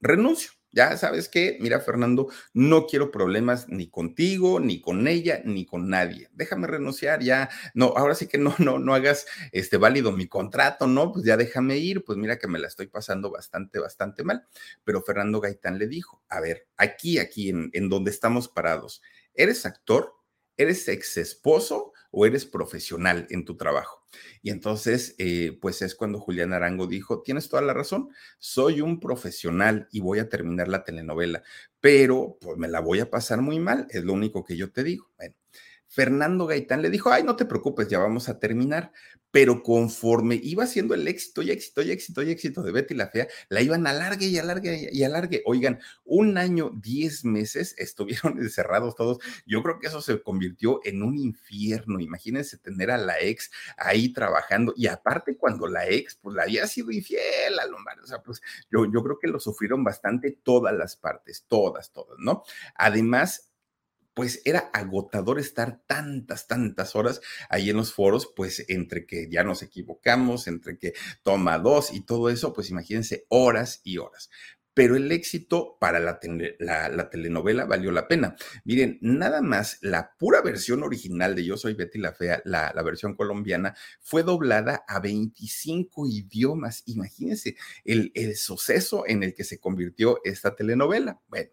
renuncio. Ya sabes qué, mira Fernando, no quiero problemas ni contigo, ni con ella, ni con nadie. Déjame renunciar ya. No, ahora sí que no, no, no hagas este válido mi contrato, no, pues ya déjame ir, pues mira que me la estoy pasando bastante, bastante mal. Pero Fernando Gaitán le dijo, a ver, aquí, aquí en, en donde estamos parados, ¿eres actor? ¿Eres ex esposo o eres profesional en tu trabajo? Y entonces, eh, pues es cuando Julián Arango dijo, tienes toda la razón, soy un profesional y voy a terminar la telenovela, pero pues me la voy a pasar muy mal, es lo único que yo te digo. Bueno, Fernando Gaitán le dijo, ay, no te preocupes, ya vamos a terminar. Pero conforme iba siendo el éxito y éxito y éxito y éxito de Betty la Fea, la iban alargue y alargue y alargue. Oigan, un año, diez meses [laughs] estuvieron encerrados todos. Yo creo que eso se convirtió en un infierno. Imagínense tener a la ex ahí trabajando. Y aparte, cuando la ex, pues la había sido infiel a Lombardi. O sea, pues yo, yo creo que lo sufrieron bastante todas las partes, todas, todas, ¿no? Además, pues era agotador estar tantas, tantas horas ahí en los foros, pues entre que ya nos equivocamos, entre que toma dos y todo eso, pues imagínense horas y horas pero el éxito para la, telenovela valió la pena. Miren, nada más la pura versión original de Yo Soy Betty la Fea, la, versión colombiana, fue doblada a 25 idiomas. Imagínense el, el suceso en el que se convirtió esta telenovela. Bueno,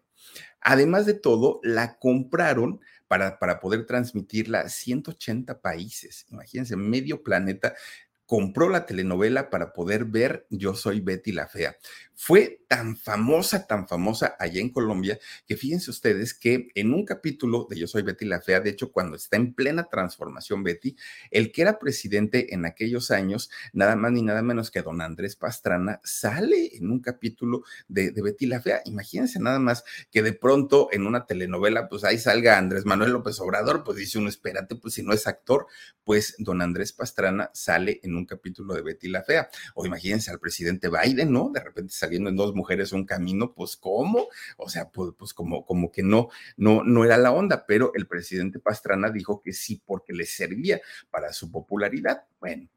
Además de todo, la compraron para, para poder transmitirla a 180 países. Imagínense, medio planeta compró la telenovela para poder ver Yo soy Betty la Fea. Fue tan famosa, tan famosa allá en Colombia, que fíjense ustedes que en un capítulo de Yo soy Betty la Fea, de hecho, cuando está en plena transformación Betty, el que era presidente en aquellos años, nada más ni nada menos que don Andrés Pastrana, sale en un capítulo de, Betty la Fea. Imagínense nada más que de pronto en una telenovela, pues ahí salga Andrés Manuel López Obrador, pues dice uno, espérate, pues si no es actor, pues don Andrés Pastrana sale en un un capítulo de Betty la Fea. O imagínense al presidente Biden, ¿no? De repente saliendo en dos mujeres un camino, pues ¿cómo? O sea, pues, pues como, como que no, no, no era la onda, pero el presidente Pastrana dijo que sí, porque le servía para su popularidad. Bueno,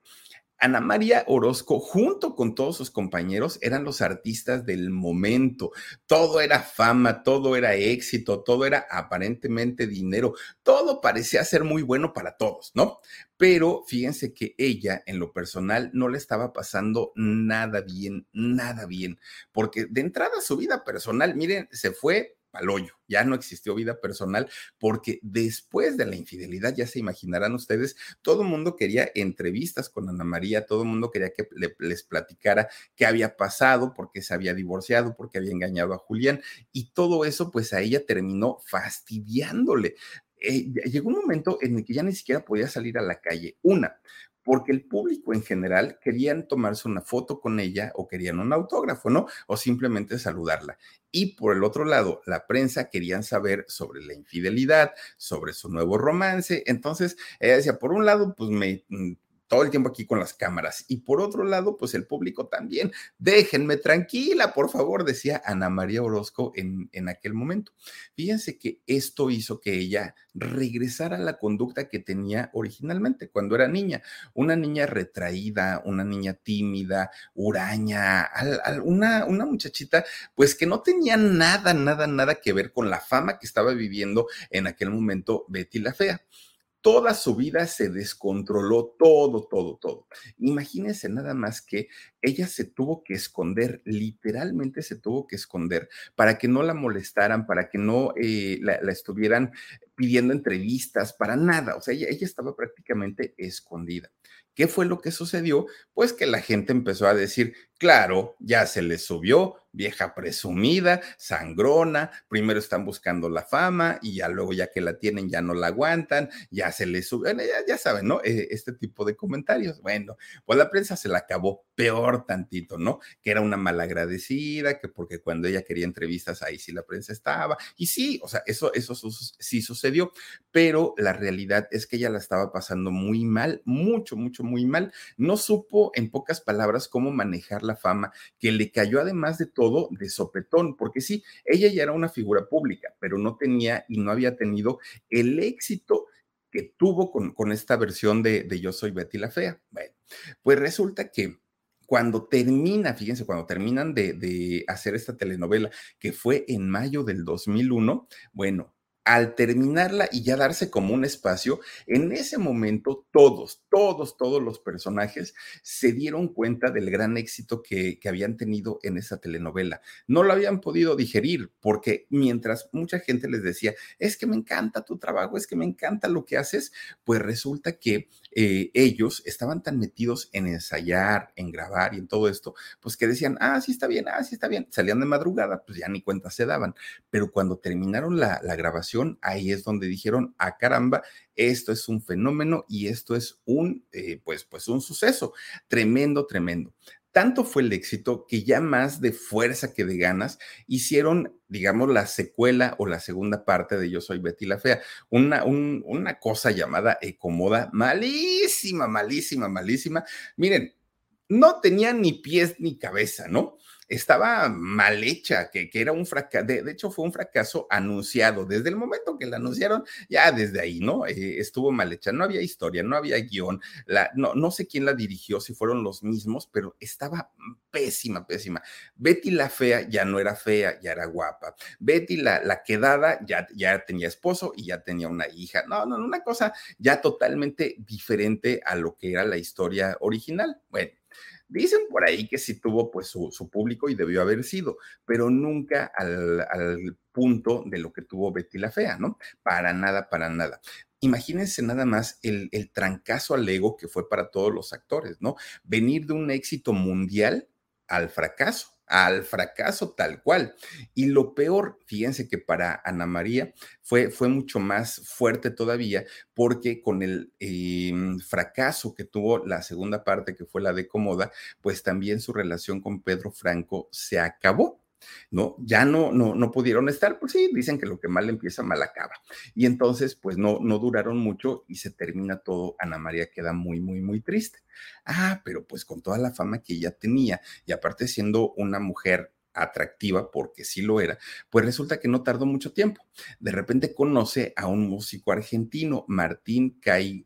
Ana María Orozco, junto con todos sus compañeros, eran los artistas del momento. Todo era fama, todo era éxito, todo era aparentemente dinero, todo parecía ser muy bueno para todos, ¿no? Pero fíjense que ella, en lo personal, no le estaba pasando nada bien, nada bien, porque de entrada su vida personal, miren, se fue al hoyo, ya no existió vida personal, porque después de la infidelidad, ya se imaginarán ustedes, todo el mundo quería entrevistas con Ana María, todo el mundo quería que les platicara qué había pasado, por qué se había divorciado, por qué había engañado a Julián, y todo eso pues a ella terminó fastidiándole. Eh, llegó un momento en el que ya ni siquiera podía salir a la calle. Una, porque el público en general querían tomarse una foto con ella o querían un autógrafo, ¿no? O simplemente saludarla. Y por el otro lado, la prensa querían saber sobre la infidelidad, sobre su nuevo romance. Entonces, ella decía, por un lado, pues me mm, todo el tiempo aquí con las cámaras. Y por otro lado, pues el público también. Déjenme tranquila, por favor, decía Ana María Orozco en, en aquel momento. Fíjense que esto hizo que ella regresara a la conducta que tenía originalmente cuando era niña. Una niña retraída, una niña tímida, huraña, una, una muchachita, pues que no tenía nada, nada, nada que ver con la fama que estaba viviendo en aquel momento Betty la Fea toda su vida se descontroló todo, todo, todo. Imagínense nada más que ella se tuvo que esconder, literalmente se tuvo que esconder para que no la molestaran, para que no eh, la, estuvieran pidiendo entrevistas, para nada. O sea, ella, ella estaba prácticamente escondida. ¿Qué fue lo que sucedió? Pues que la gente empezó a decir, claro, ya se le subió, vieja presumida, sangrona, primero están buscando la fama y ya luego ya que la tienen ya no la aguantan, ya se les sube, ya, saben, ¿no? Eh, este tipo de comentarios. Bueno, pues la prensa se la acabó peor tantito, ¿no? Que era una malagradecida, que porque cuando ella quería entrevistas ahí sí la prensa estaba. Y sí, o sea, eso, eso sí sucedió, pero la realidad es que ella la estaba pasando muy mal, mucho, mucho, muy mal. No supo, en pocas palabras, cómo manejar la fama, que le cayó además de todo de sopetón, porque sí, ella ya era una figura pública, pero no tenía y no había tenido el éxito que tuvo con, con esta versión de, de Yo Soy Betty la Fea. Bueno, pues resulta que cuando termina, fíjense, cuando terminan de, de, hacer esta telenovela, que fue en mayo del 2001, bueno, al terminarla y ya darse como un espacio, en ese momento todos, todos, todos los personajes se dieron cuenta del gran éxito que, habían tenido en esa telenovela. No lo habían podido digerir porque mientras mucha gente les decía, es que me encanta tu trabajo, es que me encanta lo que haces, pues resulta que eh, ellos estaban tan metidos en ensayar, en grabar y en todo esto, pues que decían, ah, sí está bien, ah, sí está bien. Salían de madrugada, pues ya ni cuenta se daban. Pero cuando terminaron la grabación, ahí es donde dijeron, a ah, caramba, esto es un fenómeno y esto es un, eh, pues, pues un suceso tremendo, tremendo. Tanto fue el éxito que ya más de fuerza que de ganas hicieron, digamos, la secuela o la segunda parte de Yo Soy Betty la Fea, una, una cosa llamada Ecomoda, malísima, malísima, malísima. Miren, no tenía ni pies ni cabeza, ¿no? Estaba mal hecha, que, que era un fracaso, de, hecho fue un fracaso anunciado, desde el momento que la anunciaron, ya desde ahí, ¿no? Eh, estuvo mal hecha, no había historia, no había guion, la, no, no sé quién la dirigió, si fueron los mismos, pero estaba pésima, pésima. Betty la fea ya no era fea, ya era guapa. Betty la, la quedada ya, ya tenía esposo y ya tenía una hija. No, no, una cosa ya totalmente diferente a lo que era la historia original. Bueno. Dicen por ahí que sí tuvo pues su, público y debió haber sido, pero nunca al, punto de lo que tuvo Betty la Fea, ¿no? Para nada, para nada. Imagínense nada más el, el trancazo al ego que fue para todos los actores, ¿no? Venir de un éxito mundial al fracaso al fracaso tal cual. Y lo peor, fíjense que para Ana María fue, fue mucho más fuerte todavía porque con el em, fracaso que tuvo la segunda parte, que fue la de Comoda, pues también su relación con Pedro Franco se acabó. ¿No? Ya no, no, no pudieron estar, pues sí, dicen que lo que mal empieza, mal acaba. Y entonces, pues no, no duraron mucho y se termina todo. Ana María queda muy, muy, muy triste. Ah, pero pues con toda la fama que ella tenía y aparte siendo una mujer atractiva, porque sí lo era, pues resulta que no tardó mucho tiempo. De repente conoce a un músico argentino, Martín Cai,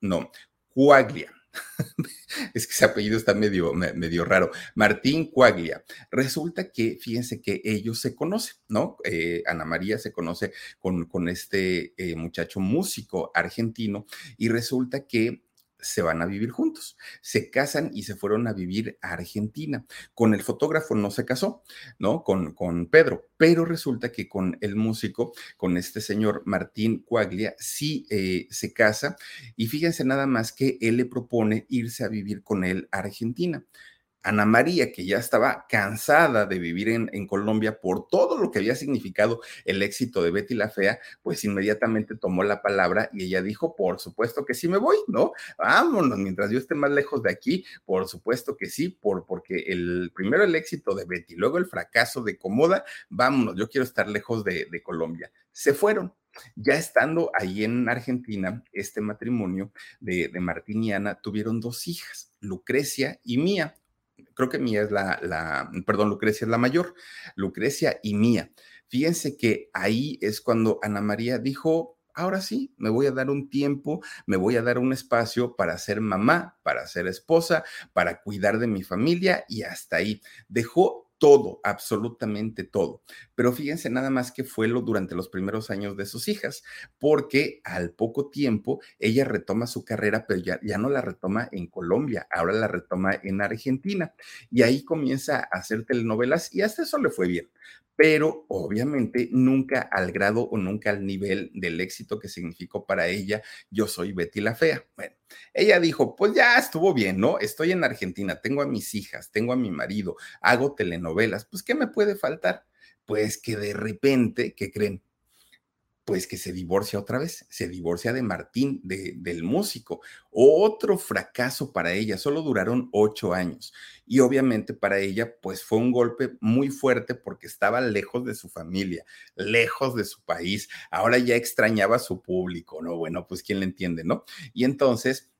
No, Cuaglia. [laughs] es que ese apellido está medio, medio raro. Martín Cuaglia. Resulta que, fíjense que ellos se conocen, ¿no? Eh, Ana María se conoce con, con este eh, muchacho músico argentino y resulta que se van a vivir juntos. Se casan y se fueron a vivir a Argentina. Con el fotógrafo no se casó, ¿no? Con, con Pedro, pero resulta que con el músico, con este señor Martín Cuaglia, sí eh, se casa y fíjense nada más que él le propone irse a vivir con él a Argentina. Ana María, que ya estaba cansada de vivir en, Colombia por todo lo que había significado el éxito de Betty la Fea, pues inmediatamente tomó la palabra y ella dijo, por supuesto que sí me voy, ¿no? Vámonos, mientras yo esté más lejos de aquí, por supuesto que sí, por, porque el primero el éxito de Betty, luego el fracaso de Comoda, vámonos, yo quiero estar lejos de, Colombia. Se fueron, ya estando ahí en Argentina, este matrimonio de, de Martín y Ana tuvieron dos hijas, Lucrecia y Mía creo que Mía es la, la, perdón, Lucrecia es la mayor, Lucrecia y Mía. Fíjense que ahí es cuando Ana María dijo, ahora sí, me voy a dar un tiempo, me voy a dar un espacio para ser mamá, para ser esposa, para cuidar de mi familia y hasta ahí. Dejó todo, absolutamente todo. Pero fíjense nada más que fue lo durante los primeros años de sus hijas, porque al poco tiempo ella retoma su carrera, pero ya, ya no la retoma en Colombia, ahora la retoma en Argentina. Y ahí comienza a hacer telenovelas y hasta eso le fue bien pero obviamente nunca al grado o nunca al nivel del éxito que significó para ella Yo soy Betty la Fea. Bueno, ella dijo, pues ya estuvo bien, ¿no? Estoy en Argentina, tengo a mis hijas, tengo a mi marido, hago telenovelas, pues ¿qué me puede faltar? Pues que de repente, ¿qué creen? Pues que se divorcia otra vez, se divorcia de Martín, de, del músico. Otro fracaso para ella, solo duraron ocho años. Y obviamente para ella, pues fue un golpe muy fuerte porque estaba lejos de su familia, lejos de su país. Ahora ya extrañaba a su público, ¿no? Bueno, pues quién le entiende, ¿no? Y entonces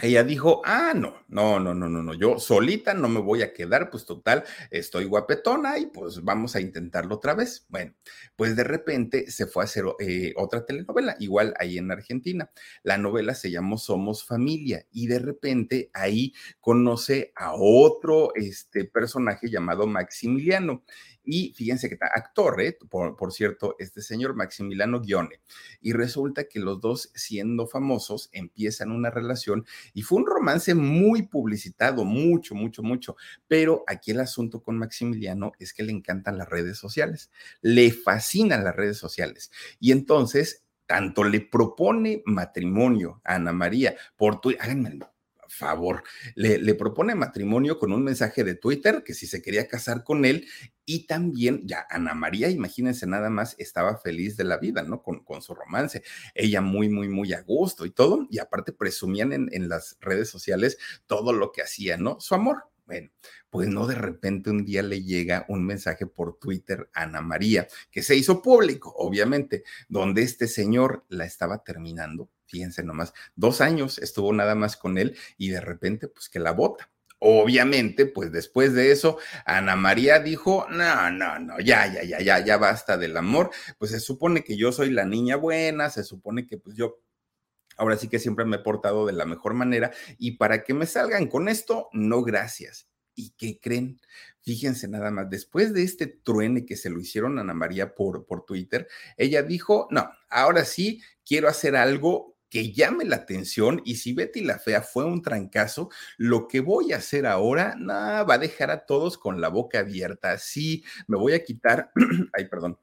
ella dijo, ah, no, no, no, no, no, no, yo solita no me voy a quedar, pues total, estoy guapetona y pues vamos a intentarlo otra vez. Bueno, pues de repente se fue a hacer eh, otra telenovela, igual ahí en Argentina. La novela se llamó Somos Familia y de repente ahí conoce a otro este, personaje llamado Maximiliano y fíjense que está actor, ¿eh? por, cierto, este señor Maximiliano Guione. Y resulta que los dos, siendo famosos, empiezan una relación y fue un romance muy publicitado, mucho, mucho, mucho. Pero aquí el asunto con Maximiliano es que le encantan las redes sociales, le fascinan las redes sociales. Y entonces tanto le propone matrimonio a Ana María por tu, háganme favor, le, le, propone matrimonio con un mensaje de Twitter que si se quería casar con él y también ya Ana María, imagínense nada más, estaba feliz de la vida, ¿no? Con, con su romance, ella muy, muy, muy a gusto y todo, y aparte presumían en, en las redes sociales todo lo que hacía, ¿no? Su amor. Bueno, pues no de repente un día le llega un mensaje por Twitter a Ana María, que se hizo público, obviamente, donde este señor la estaba terminando fíjense nomás, dos años estuvo nada más con él y de repente, pues que la bota. Obviamente, pues después de eso, Ana María dijo, no, no, no, ya, ya, ya, ya, ya basta del amor. Pues se supone que yo soy la niña buena, se supone que pues yo ahora sí que siempre me he portado de la mejor manera y para que me salgan con esto, no gracias. ¿Y qué creen? Fíjense nada más, después de este truene que se lo hicieron a Ana María por, por Twitter, ella dijo, no, ahora sí quiero hacer algo que llame la atención y si Betty la Fea fue un trancazo, lo que voy a hacer ahora, nada, va a dejar a todos con la boca abierta. Sí, me voy a quitar, [clears throat] ay, perdón,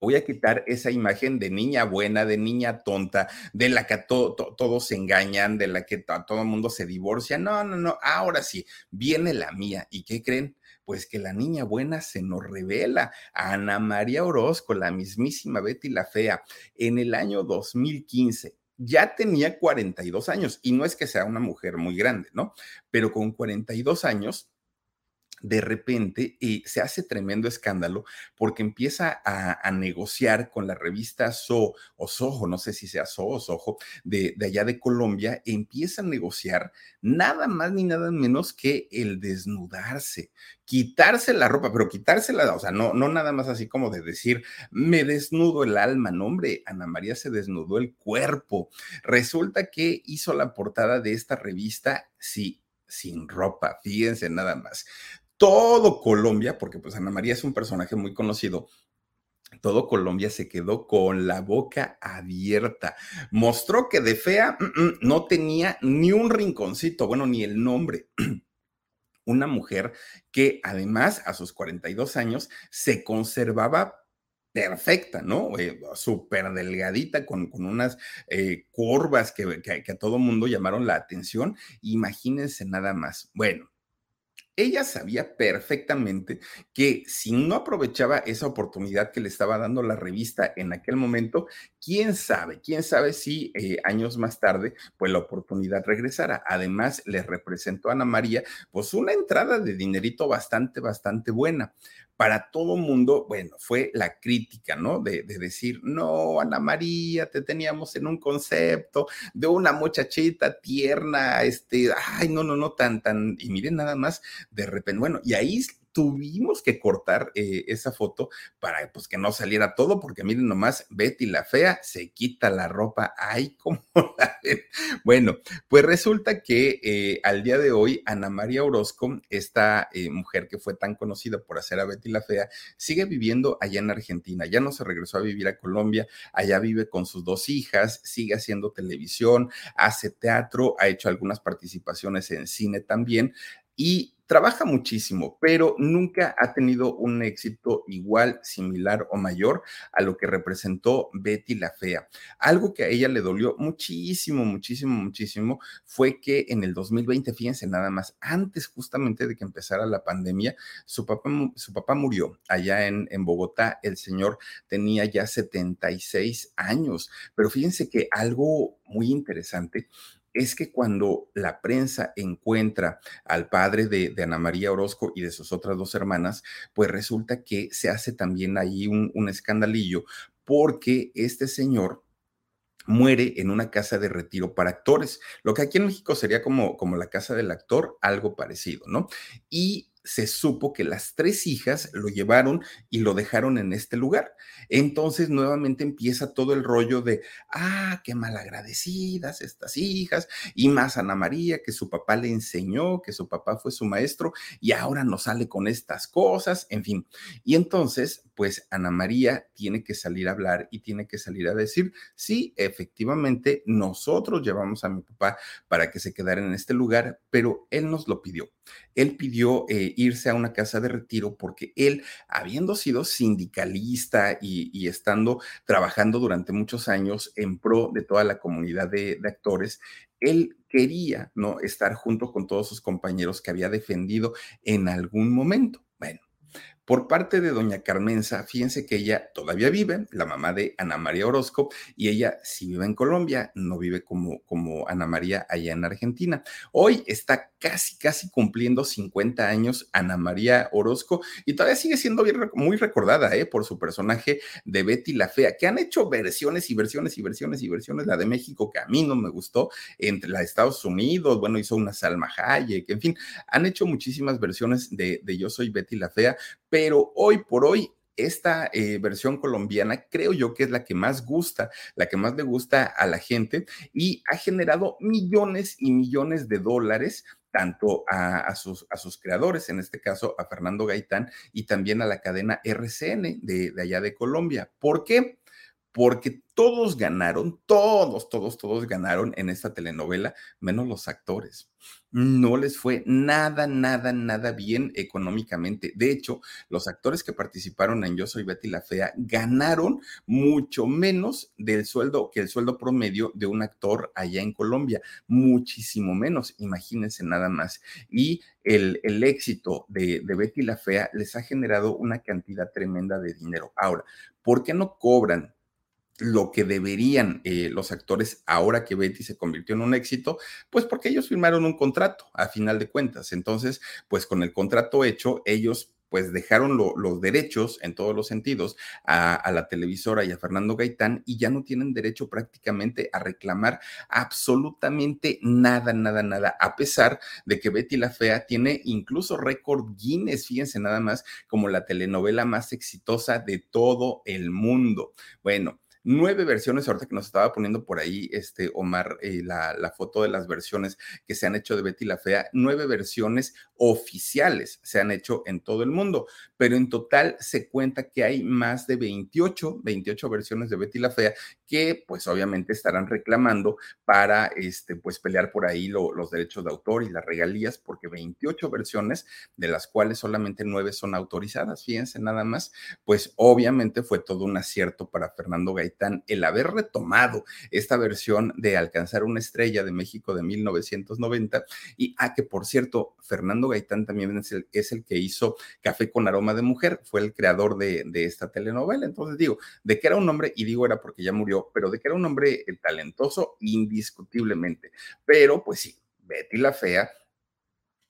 voy a quitar esa imagen de niña buena, de niña tonta, de la que todos se engañan, de la que todo el mundo se divorcia. No, no, no, ahora sí, viene la mía. ¿Y qué creen? Pues que la niña buena se nos revela. Ana María Orozco, la mismísima Betty la Fea, en el año 2015 ya tenía 42 años y no es que sea una mujer muy grande, ¿no? Pero con 42 años de repente y se hace tremendo escándalo porque empieza a, negociar con la revista So o Soho, no sé si sea So o Soho, de, de, allá de Colombia, empieza a negociar nada más ni nada menos que el desnudarse, quitarse la ropa, pero quitársela, o sea, no, no nada más así como de decir, me desnudo el alma, no hombre, Ana María se desnudó el cuerpo. Resulta que hizo la portada de esta revista, sí, sin ropa, fíjense nada más todo Colombia, porque pues Ana María es un personaje muy conocido, todo Colombia se quedó con la boca abierta. Mostró que de fea no tenía ni un rinconcito, bueno, ni el nombre. [clears throat] Una mujer que además a sus 42 años se conservaba perfecta, ¿no? Eh, Súper delgadita, con, unas eh, curvas que, que a todo mundo llamaron la atención. Imagínense nada más. Bueno, ella sabía perfectamente que si no aprovechaba esa oportunidad que le estaba dando la revista en aquel momento, quién sabe, quién sabe si eh, años más tarde, pues la oportunidad regresara. Además, le representó a Ana María, pues una entrada de dinerito bastante, bastante buena para todo mundo, bueno, fue la crítica, ¿no? De, decir, no, Ana María, te teníamos en un concepto de una muchachita tierna, este, ay, no, no, no, tan, tan, y miren nada más, de repente, bueno, y ahí tuvimos que cortar eh, esa foto para pues que no saliera todo, porque miren nomás, Betty la fea se quita la ropa, ay, como [laughs] la ven. Bueno, pues resulta que eh, al día de hoy Ana María Orozco, esta eh, mujer que fue tan conocida por hacer a Betty la fea, sigue viviendo allá en Argentina, ya no se regresó a vivir a Colombia, allá vive con sus dos hijas, sigue haciendo televisión, hace teatro, ha hecho algunas participaciones en cine también y trabaja muchísimo, pero nunca ha tenido un éxito igual, similar o mayor a lo que representó Betty la Fea. Algo que a ella le dolió muchísimo, muchísimo, muchísimo fue que en el 2020, fíjense nada más, antes justamente de que empezara la pandemia, su papá, su papá murió allá en, en Bogotá. El señor tenía ya 76 años, pero fíjense que algo muy interesante es que cuando la prensa encuentra al padre de, Ana María Orozco y de sus otras dos hermanas, pues resulta que se hace también ahí un, un escandalillo porque este señor muere en una casa de retiro para actores, lo que aquí en México sería como, como la casa del actor, algo parecido, ¿no? Y se supo que las tres hijas lo llevaron y lo dejaron en este lugar. Entonces nuevamente empieza todo el rollo de, ah, qué malagradecidas estas hijas, y más Ana María, que su papá le enseñó, que su papá fue su maestro, y ahora no sale con estas cosas, en fin. Y entonces, pues Ana María tiene que salir a hablar y tiene que salir a decir, sí, efectivamente, nosotros llevamos a mi papá para que se quedara en este lugar, pero él nos lo pidió. Él pidió eh, irse a una casa de retiro porque él, habiendo sido sindicalista y, estando trabajando durante muchos años en pro de toda la comunidad de, de actores, él quería no estar junto con todos sus compañeros que había defendido en algún momento. Bueno, por parte de doña Carmenza, fíjense que ella todavía vive, la mamá de Ana María Orozco, y ella sí vive en Colombia, no vive como, como Ana María allá en Argentina. Hoy está casi, casi cumpliendo 50 años Ana María Orozco y todavía sigue siendo muy recordada ¿eh? por su personaje de Betty la Fea, que han hecho versiones y versiones y versiones y versiones, la de México que a mí no me gustó, entre la de Estados Unidos, bueno, hizo una Salma Hayek, en fin, han hecho muchísimas versiones de, de Yo Soy Betty la Fea, pero hoy por hoy esta eh, versión colombiana creo yo que es la que más gusta, la que más le gusta a la gente y ha generado millones y millones de dólares tanto a, sus, creadores, en este caso a Fernando Gaitán y también a la cadena RCN de, de allá de Colombia. ¿Por qué? Porque todos ganaron, todos, todos, todos ganaron en esta telenovela, menos los actores no les fue nada, nada, nada bien económicamente. De hecho, los actores que participaron en Yo Soy Betty la Fea ganaron mucho menos del sueldo que el sueldo promedio de un actor allá en Colombia, muchísimo menos, imagínense nada más. Y el, éxito de Betty la Fea les ha generado una cantidad tremenda de dinero. Ahora, ¿por qué no cobran lo que deberían eh, los actores ahora que Betty se convirtió en un éxito, pues porque ellos firmaron un contrato a final de cuentas. Entonces, pues con el contrato hecho, ellos pues dejaron los derechos en todos los sentidos a, a, la televisora y a Fernando Gaitán y ya no tienen derecho prácticamente a reclamar absolutamente nada, nada, nada, a pesar de que Betty la Fea tiene incluso récord Guinness, fíjense nada más, como la telenovela más exitosa de todo el mundo. Bueno, nueve versiones, ahorita que nos estaba poniendo por ahí este Omar eh, la, la foto de las versiones que se han hecho de Betty la Fea, nueve versiones oficiales se han hecho en todo el mundo, pero en total se cuenta que hay más de 28, 28 versiones de Betty la Fea que pues obviamente estarán reclamando para este pues pelear por ahí los derechos de autor y las regalías porque 28 versiones de las cuales solamente nueve son autorizadas, fíjense nada más, pues obviamente fue todo un acierto para Fernando Gaitán el haber retomado esta versión de Alcanzar una estrella de México de 1990 y a ah, que por cierto Fernando Gaitán también es el, es el que hizo Café con aroma de mujer, fue el creador de, de esta telenovela, entonces digo, de que era un hombre, y digo era porque ya murió, pero de que era un hombre eh, talentoso indiscutiblemente, pero pues sí, Betty la Fea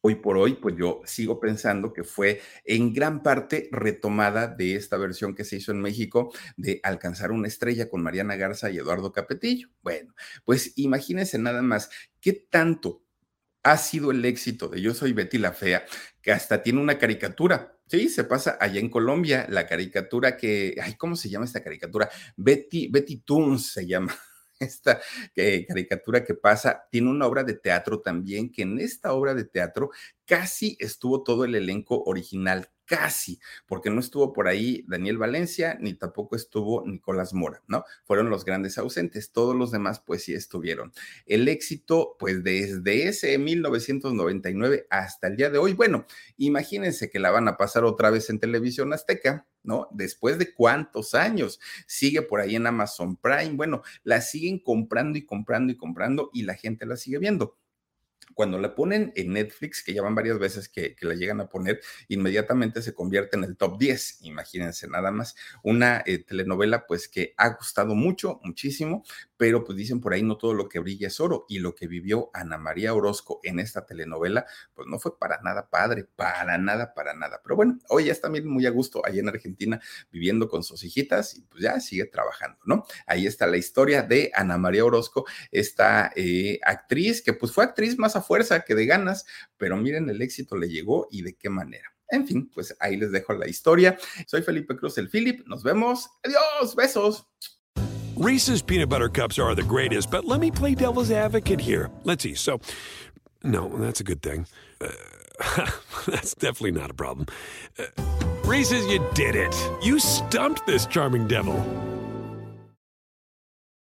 hoy por hoy, pues yo sigo pensando que fue en gran parte retomada de esta versión que se hizo en México de Alcanzar una estrella con Mariana Garza y Eduardo Capetillo. Bueno, pues imagínense nada más qué tanto ha sido el éxito de Yo Soy Betty la Fea, que hasta tiene una caricatura. Sí, se pasa allá en Colombia, la caricatura que, ay, ¿cómo se llama esta caricatura? Betty, Betty Toons se llama [laughs] esta eh, caricatura que pasa, tiene una obra de teatro también, que en esta obra de teatro casi estuvo todo el elenco original, casi, porque no estuvo por ahí Daniel Valencia, ni tampoco estuvo Nicolás Mora, ¿no? Fueron los grandes ausentes, todos los demás pues sí estuvieron. El éxito, pues desde ese 1999 hasta el día de hoy, bueno, imagínense que la van a pasar otra vez en televisión azteca, ¿no? Después de cuántos años, sigue por ahí en Amazon Prime, bueno, la siguen comprando y comprando y comprando y la gente la sigue viendo cuando la ponen en Netflix, que ya van varias veces que, la llegan a poner, inmediatamente se convierte en el top 10. Imagínense nada más. Una eh, telenovela pues que ha gustado mucho, muchísimo, pero pues dicen por ahí no todo lo que brilla es oro. Y lo que vivió Ana María Orozco en esta telenovela, pues no fue para nada padre, para nada, para nada. Pero bueno, hoy ya está también muy a gusto ahí en Argentina viviendo con sus hijitas y pues ya sigue trabajando, ¿no? Ahí está la historia de Ana María Orozco, esta eh, actriz que pues fue actriz a fuerza que de ganas, pero miren el éxito le llegó y de qué manera. En fin, pues ahí les dejo la historia. Soy Felipe Cruz, el Philip. Nos vemos. Adiós, besos. Reese's peanut butter cups are the greatest, but let me play devil's advocate here. Let's see. So, no, that's a good thing. Uh, [laughs] that's definitely not a problem. Uh, Reese's, you did it. You stumped this charming devil.